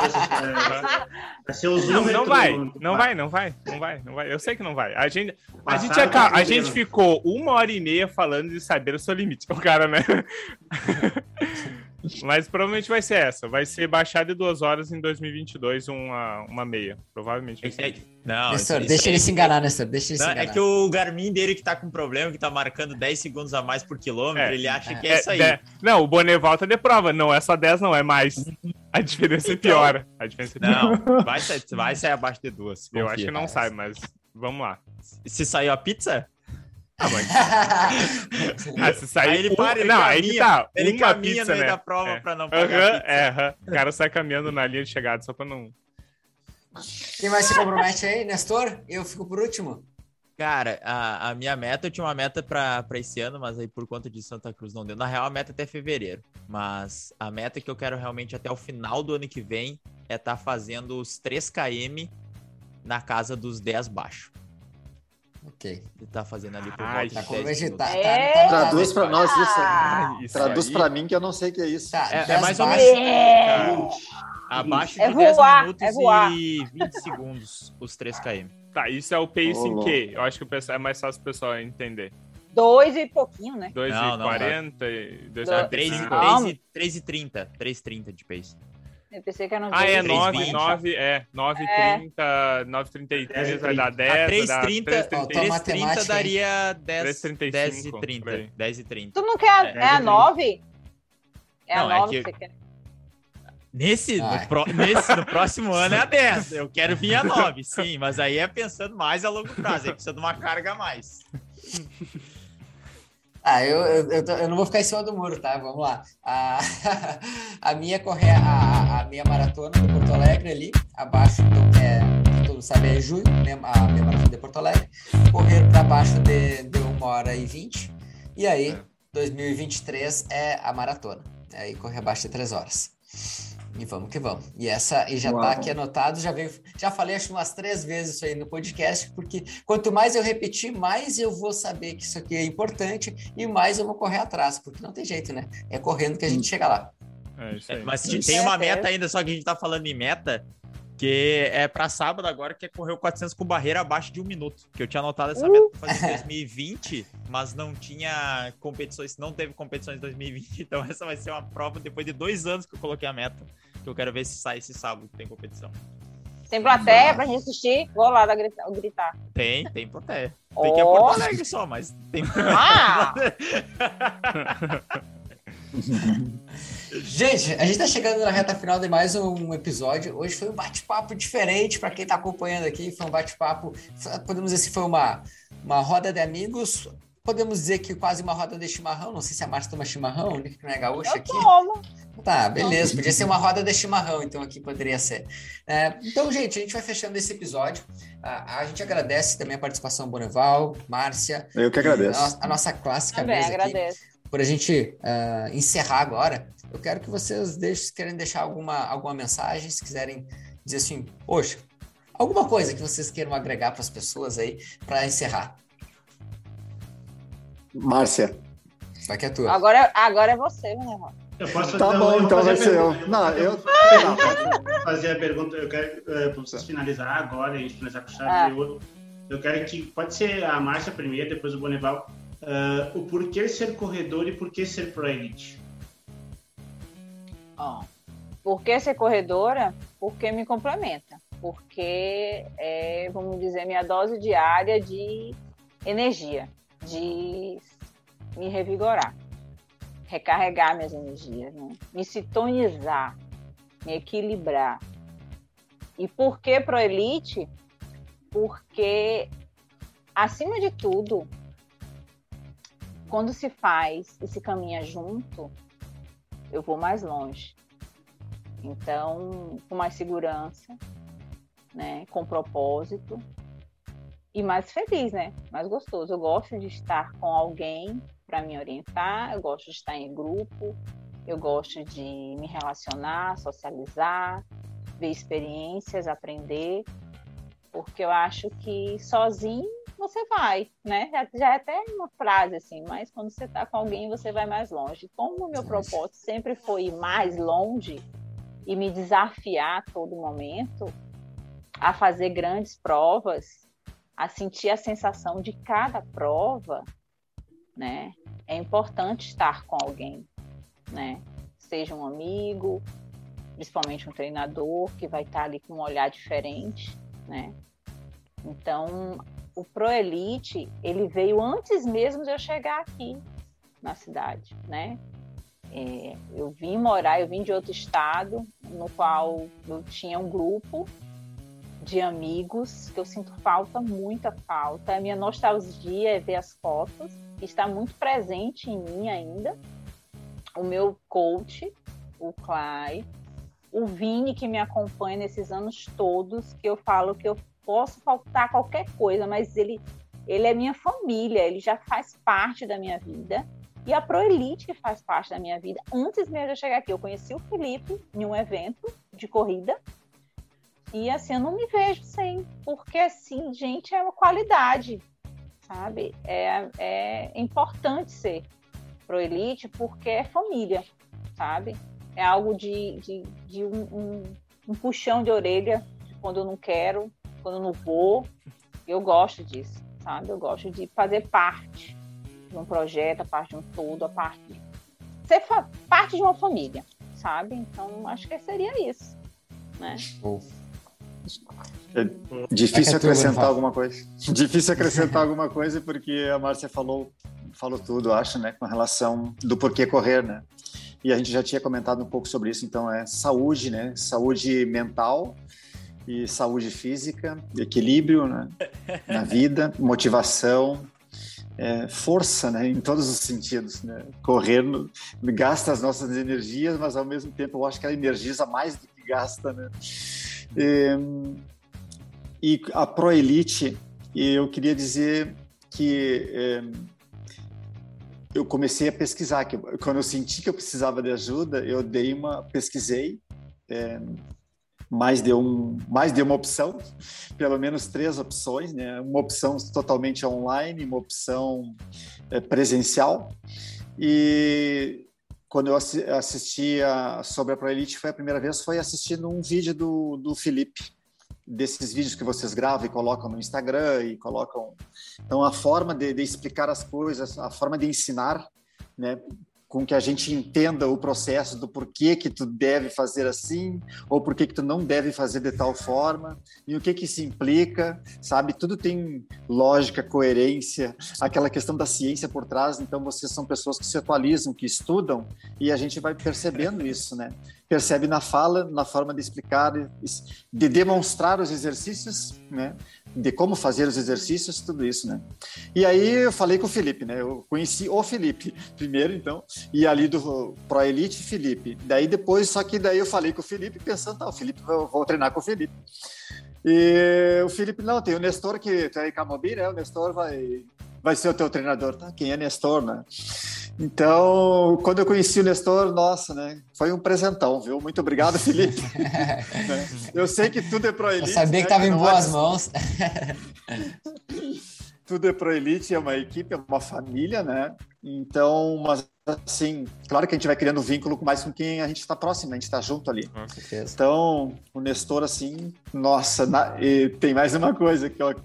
vai ser o Zoom não, Retro. Não vai, não vai, não vai, não vai, não vai. Eu sei que não vai. A gente, a gente, a, a gente ficou uma hora e meia falando de saber o seu limite. O cara, né? Mas provavelmente vai ser essa. Vai ser baixar de duas horas em 2022 uma, uma meia. Provavelmente vai ser. É, não, Nestor, isso, deixa isso ele se enganar, Nestor. Deixa ele não, se enganar. É que o Garmin dele que tá com problema, que tá marcando 10 segundos a mais por quilômetro, é, ele acha que é, é isso aí. É, não, o Bonet volta de prova. Não é só 10, não, é mais. A diferença então, é piora. A diferença é Não, vai, sair, vai sair abaixo de duas. Eu acho que não sai, mas vamos lá. Se saiu a pizza? Ah, mas... ah, se sair, aí ele para, ele não, caminha, aí tá. Ele caminha pizza, no meio né? da prova é. pra não pagar uhum, é, uhum. O cara sai caminhando na linha de chegada só pra não... Quem mais se compromete aí, Nestor? Eu fico por último. Cara, a, a minha meta, eu tinha uma meta para esse ano, mas aí por conta de Santa Cruz não deu. Na real, a meta é até fevereiro. Mas a meta que eu quero realmente até o final do ano que vem é estar tá fazendo os 3 km na casa dos 10 baixo. Ok. Ele tá fazendo ali por volta tá como vegetar. É... Tá, Traduz pra nós isso. Ah, isso Traduz aí. pra mim que eu não sei o que é isso. Tá, é, é, mais ou menos. É... Abaixo de é 10 voar, minutos é e 20 segundos, os 3 km. Tá, isso é o pacing oh, que eu acho que é mais fácil o pessoal entender. Dois e pouquinho, né? 2 e 40 e 2 e 3 e 30. 3 e 30 de pace. Eu pensei que era Ah, é 9, 9, é. 9, é. 30, 9, 33 vai dar 10. 3, 30, 3, 30 daria 10, 3, 10 e 30. 10 e 30. Tu não quer. É, é a 9? É não, a 9 é que, que você quer. Nesse, no, pro, nesse, no próximo ano é a 10. Eu quero vir a 9, sim, mas aí é pensando mais a longo prazo, é precisa de uma carga a mais. Ah, eu, eu, eu, eu, não vou ficar em cima do muro, tá? Vamos lá. A, a minha corre a, a minha maratona de Porto Alegre ali, abaixo, então, que é, todo mundo sabe, é junho, a minha maratona de Porto Alegre, correr para baixo de, de 1 hora e 20, e aí, 2023 é a maratona, aí correr abaixo de 3 horas. E vamos que vamos. E essa e já está aqui anotado, já veio, já falei acho umas três vezes isso aí no podcast, porque quanto mais eu repetir, mais eu vou saber que isso aqui é importante e mais eu vou correr atrás, porque não tem jeito, né? É correndo que a gente chega lá. É isso aí. Mas tem uma meta ainda, só que a gente está falando em meta, que é para sábado agora, que é correr o 400 com barreira abaixo de um minuto. Que eu tinha anotado essa meta para fazer em 2020, mas não tinha competições, não teve competições em 2020. Então essa vai ser uma prova depois de dois anos que eu coloquei a meta. Que eu quero ver se sai esse sábado que tem competição. Tem plateia pra gente assistir? Vou lá dar gritar. Tem, tem plateia. Tem oh. que ir a Porto Alegre só, mas tem. Ah! Gente, a gente está chegando na reta final de mais um episódio. Hoje foi um bate-papo diferente para quem está acompanhando aqui. Foi um bate-papo, podemos dizer que foi uma, uma roda de amigos. Podemos dizer que quase uma roda de chimarrão. Não sei se a Márcia toma chimarrão, né? Que não é gaúcha aqui. Tomo. Tá, beleza. Podia ser uma roda de chimarrão, então aqui poderia ser. É, então, gente, a gente vai fechando esse episódio. A, a gente agradece também a participação do Boneval, Márcia. Eu que agradeço. A, a nossa clássica Também, mesa agradeço. aqui. Por a gente uh, encerrar agora eu quero que vocês deixem, se querem deixar alguma, alguma mensagem, se quiserem dizer assim, poxa, alguma coisa que vocês queiram agregar para as pessoas aí para encerrar. Márcia. Só que é tua. Agora, agora é você, né, Rô? Eu posso tá bom, eu então vai ser eu. Não, eu. fazer a pergunta, eu quero, uh, para vocês finalizar agora, a gente finalizar com chave ah. de ouro. Eu quero que, pode ser a Márcia primeiro, depois o Boneval, uh, o porquê ser corredor e por que ser pro elite. Ó, por que ser corredora? Porque me complementa. Porque é, vamos dizer, minha dose diária de energia, de me revigorar, recarregar minhas energias, né? me sintonizar, me equilibrar. E por que Pro Elite? Porque, acima de tudo, quando se faz e se caminha junto, eu vou mais longe. Então, com mais segurança, né, com propósito e mais feliz, né? Mais gostoso. Eu gosto de estar com alguém para me orientar, eu gosto de estar em grupo, eu gosto de me relacionar, socializar, ver experiências, aprender, porque eu acho que sozinho você vai, né? Já, já é até uma frase assim, mas quando você está com alguém você vai mais longe. Como o meu propósito sempre foi ir mais longe e me desafiar a todo momento a fazer grandes provas, a sentir a sensação de cada prova, né? É importante estar com alguém, né? Seja um amigo, principalmente um treinador que vai estar ali com um olhar diferente, né? Então, o Pro Elite, ele veio antes mesmo de eu chegar aqui na cidade, né? É, eu vim morar, eu vim de outro estado, no qual eu tinha um grupo de amigos que eu sinto falta, muita falta. A minha nostalgia é ver as fotos, está muito presente em mim ainda. O meu coach, o Clay, o Vini que me acompanha nesses anos todos, que eu falo que eu posso faltar qualquer coisa, mas ele ele é minha família, ele já faz parte da minha vida. E a Proelite faz parte da minha vida. Antes mesmo de chegar aqui, eu conheci o Felipe em um evento de corrida. E assim, eu não me vejo sem, porque assim, gente, é uma qualidade, sabe? É, é importante ser Proelite porque é família, sabe? É algo de, de, de um, um, um puxão de orelha quando eu não quero, quando eu não vou. Eu gosto disso, sabe? Eu gosto de fazer parte de um projeto, a parte de um todo, a parte de ser parte de uma família, sabe? Então acho que seria isso, né? É difícil é acrescentar alguma coisa. Difícil acrescentar alguma coisa porque a Márcia falou falou tudo, acho, né, com relação do porquê correr, né? E a gente já tinha comentado um pouco sobre isso, então é saúde, né? Saúde mental e saúde física, equilíbrio né? na vida, motivação, é, força, né, em todos os sentidos, né? Correr no, gasta as nossas energias, mas ao mesmo tempo eu acho que ela energiza mais do que gasta, né? E, e a Pro Elite, eu queria dizer que é, eu comecei a pesquisar. Que quando eu senti que eu precisava de ajuda, eu dei uma pesquisei. É, mais de, um, mais de uma opção, pelo menos três opções, né? Uma opção totalmente online, uma opção é, presencial. E quando eu assistia sobre a ProElite foi a primeira vez, foi assistindo um vídeo do, do Felipe, desses vídeos que vocês gravam e colocam no Instagram e colocam... Então, a forma de, de explicar as coisas, a forma de ensinar, né? Com que a gente entenda o processo do porquê que tu deve fazer assim ou porquê que tu não deve fazer de tal forma e o que que isso implica, sabe? Tudo tem lógica, coerência, aquela questão da ciência por trás. Então vocês são pessoas que se atualizam, que estudam e a gente vai percebendo isso, né? Percebe na fala, na forma de explicar, de demonstrar os exercícios, né? de como fazer os exercícios, tudo isso, né? E aí eu falei com o Felipe, né? Eu conheci o Felipe primeiro, então, e ali do Pro Elite, Felipe. Daí depois, só que daí eu falei com o Felipe pensando, tá, o Felipe, eu vou treinar com o Felipe. E o Felipe, não, tem o Nestor que tá aí com a Mobi, né? O Nestor vai, vai ser o teu treinador, tá? Quem é Nestor, né? Então, quando eu conheci o Nestor, nossa, né? Foi um presentão, viu? Muito obrigado, Felipe. eu sei que tudo é pro elite. Eu sabia né? que estava em boas é... mãos. tudo é pro elite, é uma equipe, é uma família, né? Então, mas assim, claro que a gente vai criando vínculo mais com quem a gente está próximo, né? a gente está junto ali. Com certeza. Então, o Nestor, assim, nossa, na... e tem mais uma coisa que eu,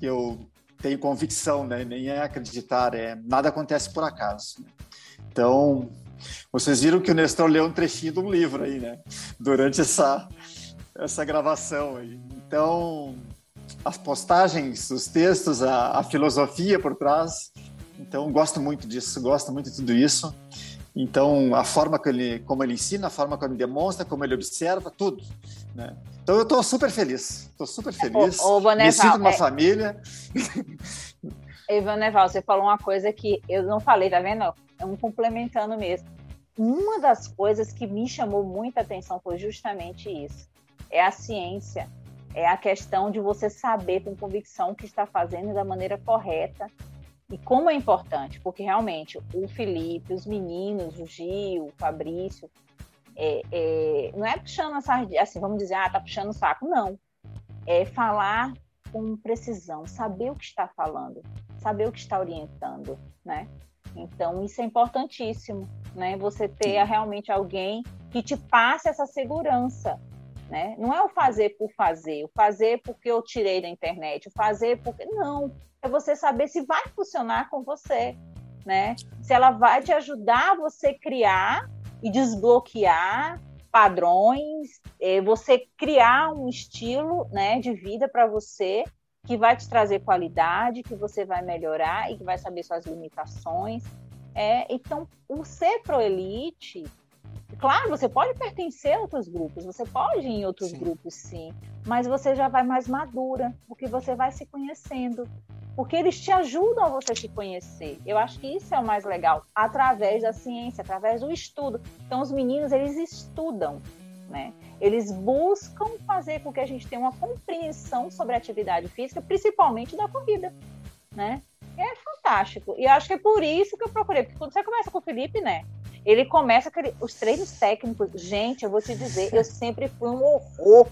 que eu tenho convicção, né? Nem é acreditar, é nada acontece por acaso. Né? Então, vocês viram que o Nestor leu um trechinho de um livro aí, né? Durante essa essa gravação aí. Então, as postagens, os textos, a, a filosofia por trás. Então, gosto muito disso, gosto muito de tudo isso. Então, a forma que ele, como ele ensina, a forma como ele demonstra, como ele observa, tudo. Né? Então, eu estou super feliz. Estou super feliz. Ô, ô, Vaneval, Me sinto uma é... família. Ivaneval, você falou uma coisa que eu não falei, tá vendo? É um complementando mesmo. Uma das coisas que me chamou muita atenção foi justamente isso. É a ciência. É a questão de você saber com convicção o que está fazendo da maneira correta e como é importante, porque realmente o Felipe, os meninos, o Gil, o Fabrício, é, é, não é puxando a sardinha, assim, vamos dizer, ah, tá puxando o saco, não. É falar com precisão, saber o que está falando, saber o que está orientando, né? Então, isso é importantíssimo, né? Você ter realmente alguém que te passe essa segurança, né? Não é o fazer por fazer, o fazer porque eu tirei da internet, o fazer porque. Não, é você saber se vai funcionar com você, né? Se ela vai te ajudar você criar e desbloquear padrões, é, você criar um estilo né, de vida para você que vai te trazer qualidade, que você vai melhorar e que vai saber suas limitações. É, então, o ser pro elite Claro, você pode pertencer a outros grupos, você pode ir em outros sim. grupos, sim, mas você já vai mais madura, porque você vai se conhecendo, porque eles te ajudam a você se conhecer. Eu acho que isso é o mais legal, através da ciência, através do estudo. Então, os meninos, eles estudam, né? Eles buscam fazer com que a gente tenha uma compreensão sobre a atividade física, principalmente da corrida, né? É fantástico. E acho que é por isso que eu procurei, porque quando você começa com o Felipe, né? Ele começa aquele, os treinos técnicos. Gente, eu vou te dizer, eu sempre fui um horror.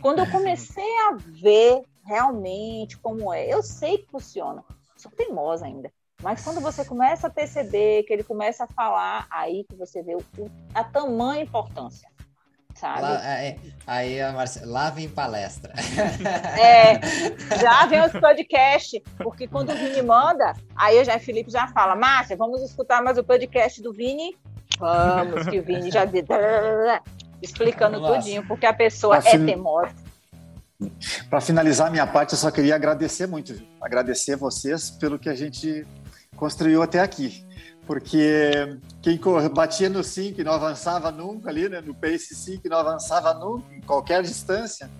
Quando eu comecei a ver realmente como é, eu sei que funciona. Sou teimosa ainda. Mas quando você começa a perceber que ele começa a falar, aí que você vê o, a tamanha importância. Sabe? Lá, aí, aí a Marcela, lá vem palestra. É, já vem os podcasts, porque quando o Vini manda, aí já Felipe já fala, Márcia, vamos escutar mais o podcast do Vini? Vamos, que o Vini já explicando tudinho, porque a pessoa é teimosa. Para finalizar a minha parte, eu só queria agradecer muito, agradecer vocês pelo que a gente construiu até aqui porque quem batia no 5 e não avançava nunca ali, né? no pace 5 e não avançava nunca, em qualquer distância.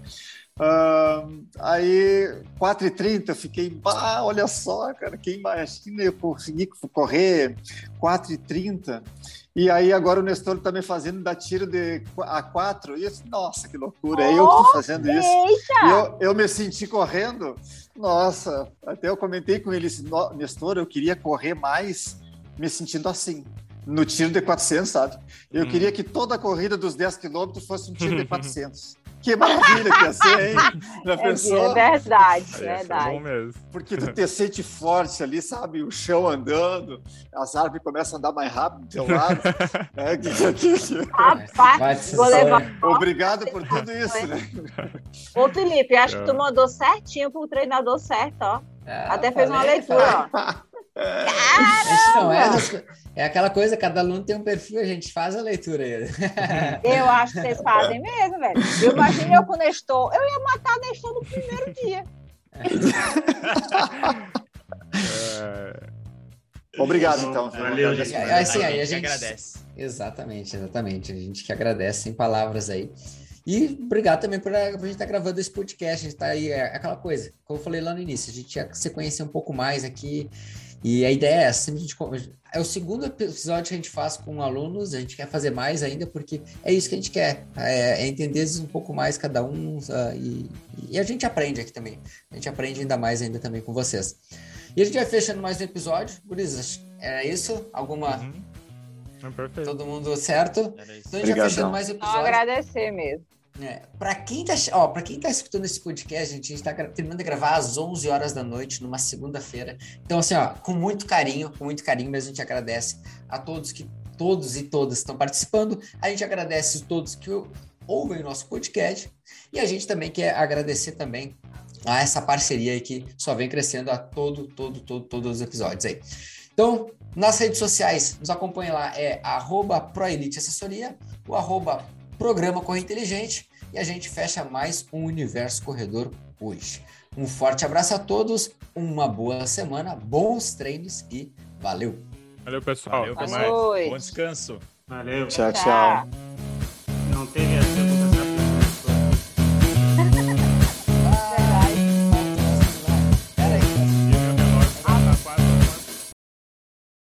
Uh, aí, 4h30, eu fiquei, ah, olha só, cara, quem imagina eu conseguir correr 4h30? E aí agora o Nestor também tá fazendo da tiro de a 4 e eu disse, nossa, que loucura, é eu que fazendo isso. Eu, eu me senti correndo, nossa, até eu comentei com ele, Nestor, eu queria correr mais, me sentindo assim, no tiro de 400, sabe? Eu hum. queria que toda a corrida dos 10 quilômetros fosse um tiro de 400. Que maravilha que ia ser, hein? Na é, pessoa. é verdade, é verdade. Bom mesmo. Porque tu te sente forte ali, sabe? O chão andando, as árvores começam a andar mais rápido do teu lado. é, que, que, Rapaz, vou levar. Obrigado por tudo isso, né? Ô, Felipe, acho que tu mandou certinho pro treinador certo, ó. É, Até fez uma leitura, ó. Não, é, é aquela coisa, cada aluno tem um perfil, a gente faz a leitura aí. Eu acho que vocês fazem mesmo, velho. Eu imaginei eu com o Nestor, eu ia matar o Nestor no primeiro dia. É... Obrigado, então. Valeu, gente. Assim, aí a gente agradece. Exatamente, exatamente. A gente que agradece sem palavras aí. E obrigado também por a, por a gente estar tá gravando esse podcast. A gente está aí, é aquela coisa, como eu falei lá no início, a gente ia se conhecer um pouco mais aqui. E a ideia é essa, a gente, é o segundo episódio que a gente faz com alunos, a gente quer fazer mais ainda, porque é isso que a gente quer, é, é entender um pouco mais cada um, uh, e, e, a gente aprende aqui também, a gente aprende ainda mais ainda também com vocês. E a gente vai fechando mais um episódio, Guris, é isso? Alguma... Uhum. É perfeito. Todo mundo certo? Então a gente Obrigadão. vai fechando mais um episódio. Só agradecer mesmo. É, para quem tá, ó, para quem tá escutando esse podcast, gente, a gente tá terminando de gravar às 11 horas da noite numa segunda-feira. Então assim, ó, com muito carinho, com muito carinho, mas a gente agradece a todos que todos e todas estão participando. A gente agradece a todos que ouvem o nosso podcast e a gente também quer agradecer também a essa parceria aí que só vem crescendo a todo, todo, todo, todos os episódios aí. Então, nas redes sociais, nos acompanhe lá, é arroba Proelite Assessoria, o arroba Programa Corre Inteligente e a gente fecha mais um Universo Corredor hoje. Um forte abraço a todos, uma boa semana, bons treinos e valeu! Valeu, pessoal. Valeu, Até mais. Bom descanso. Valeu. Tchau, tchau. Não teve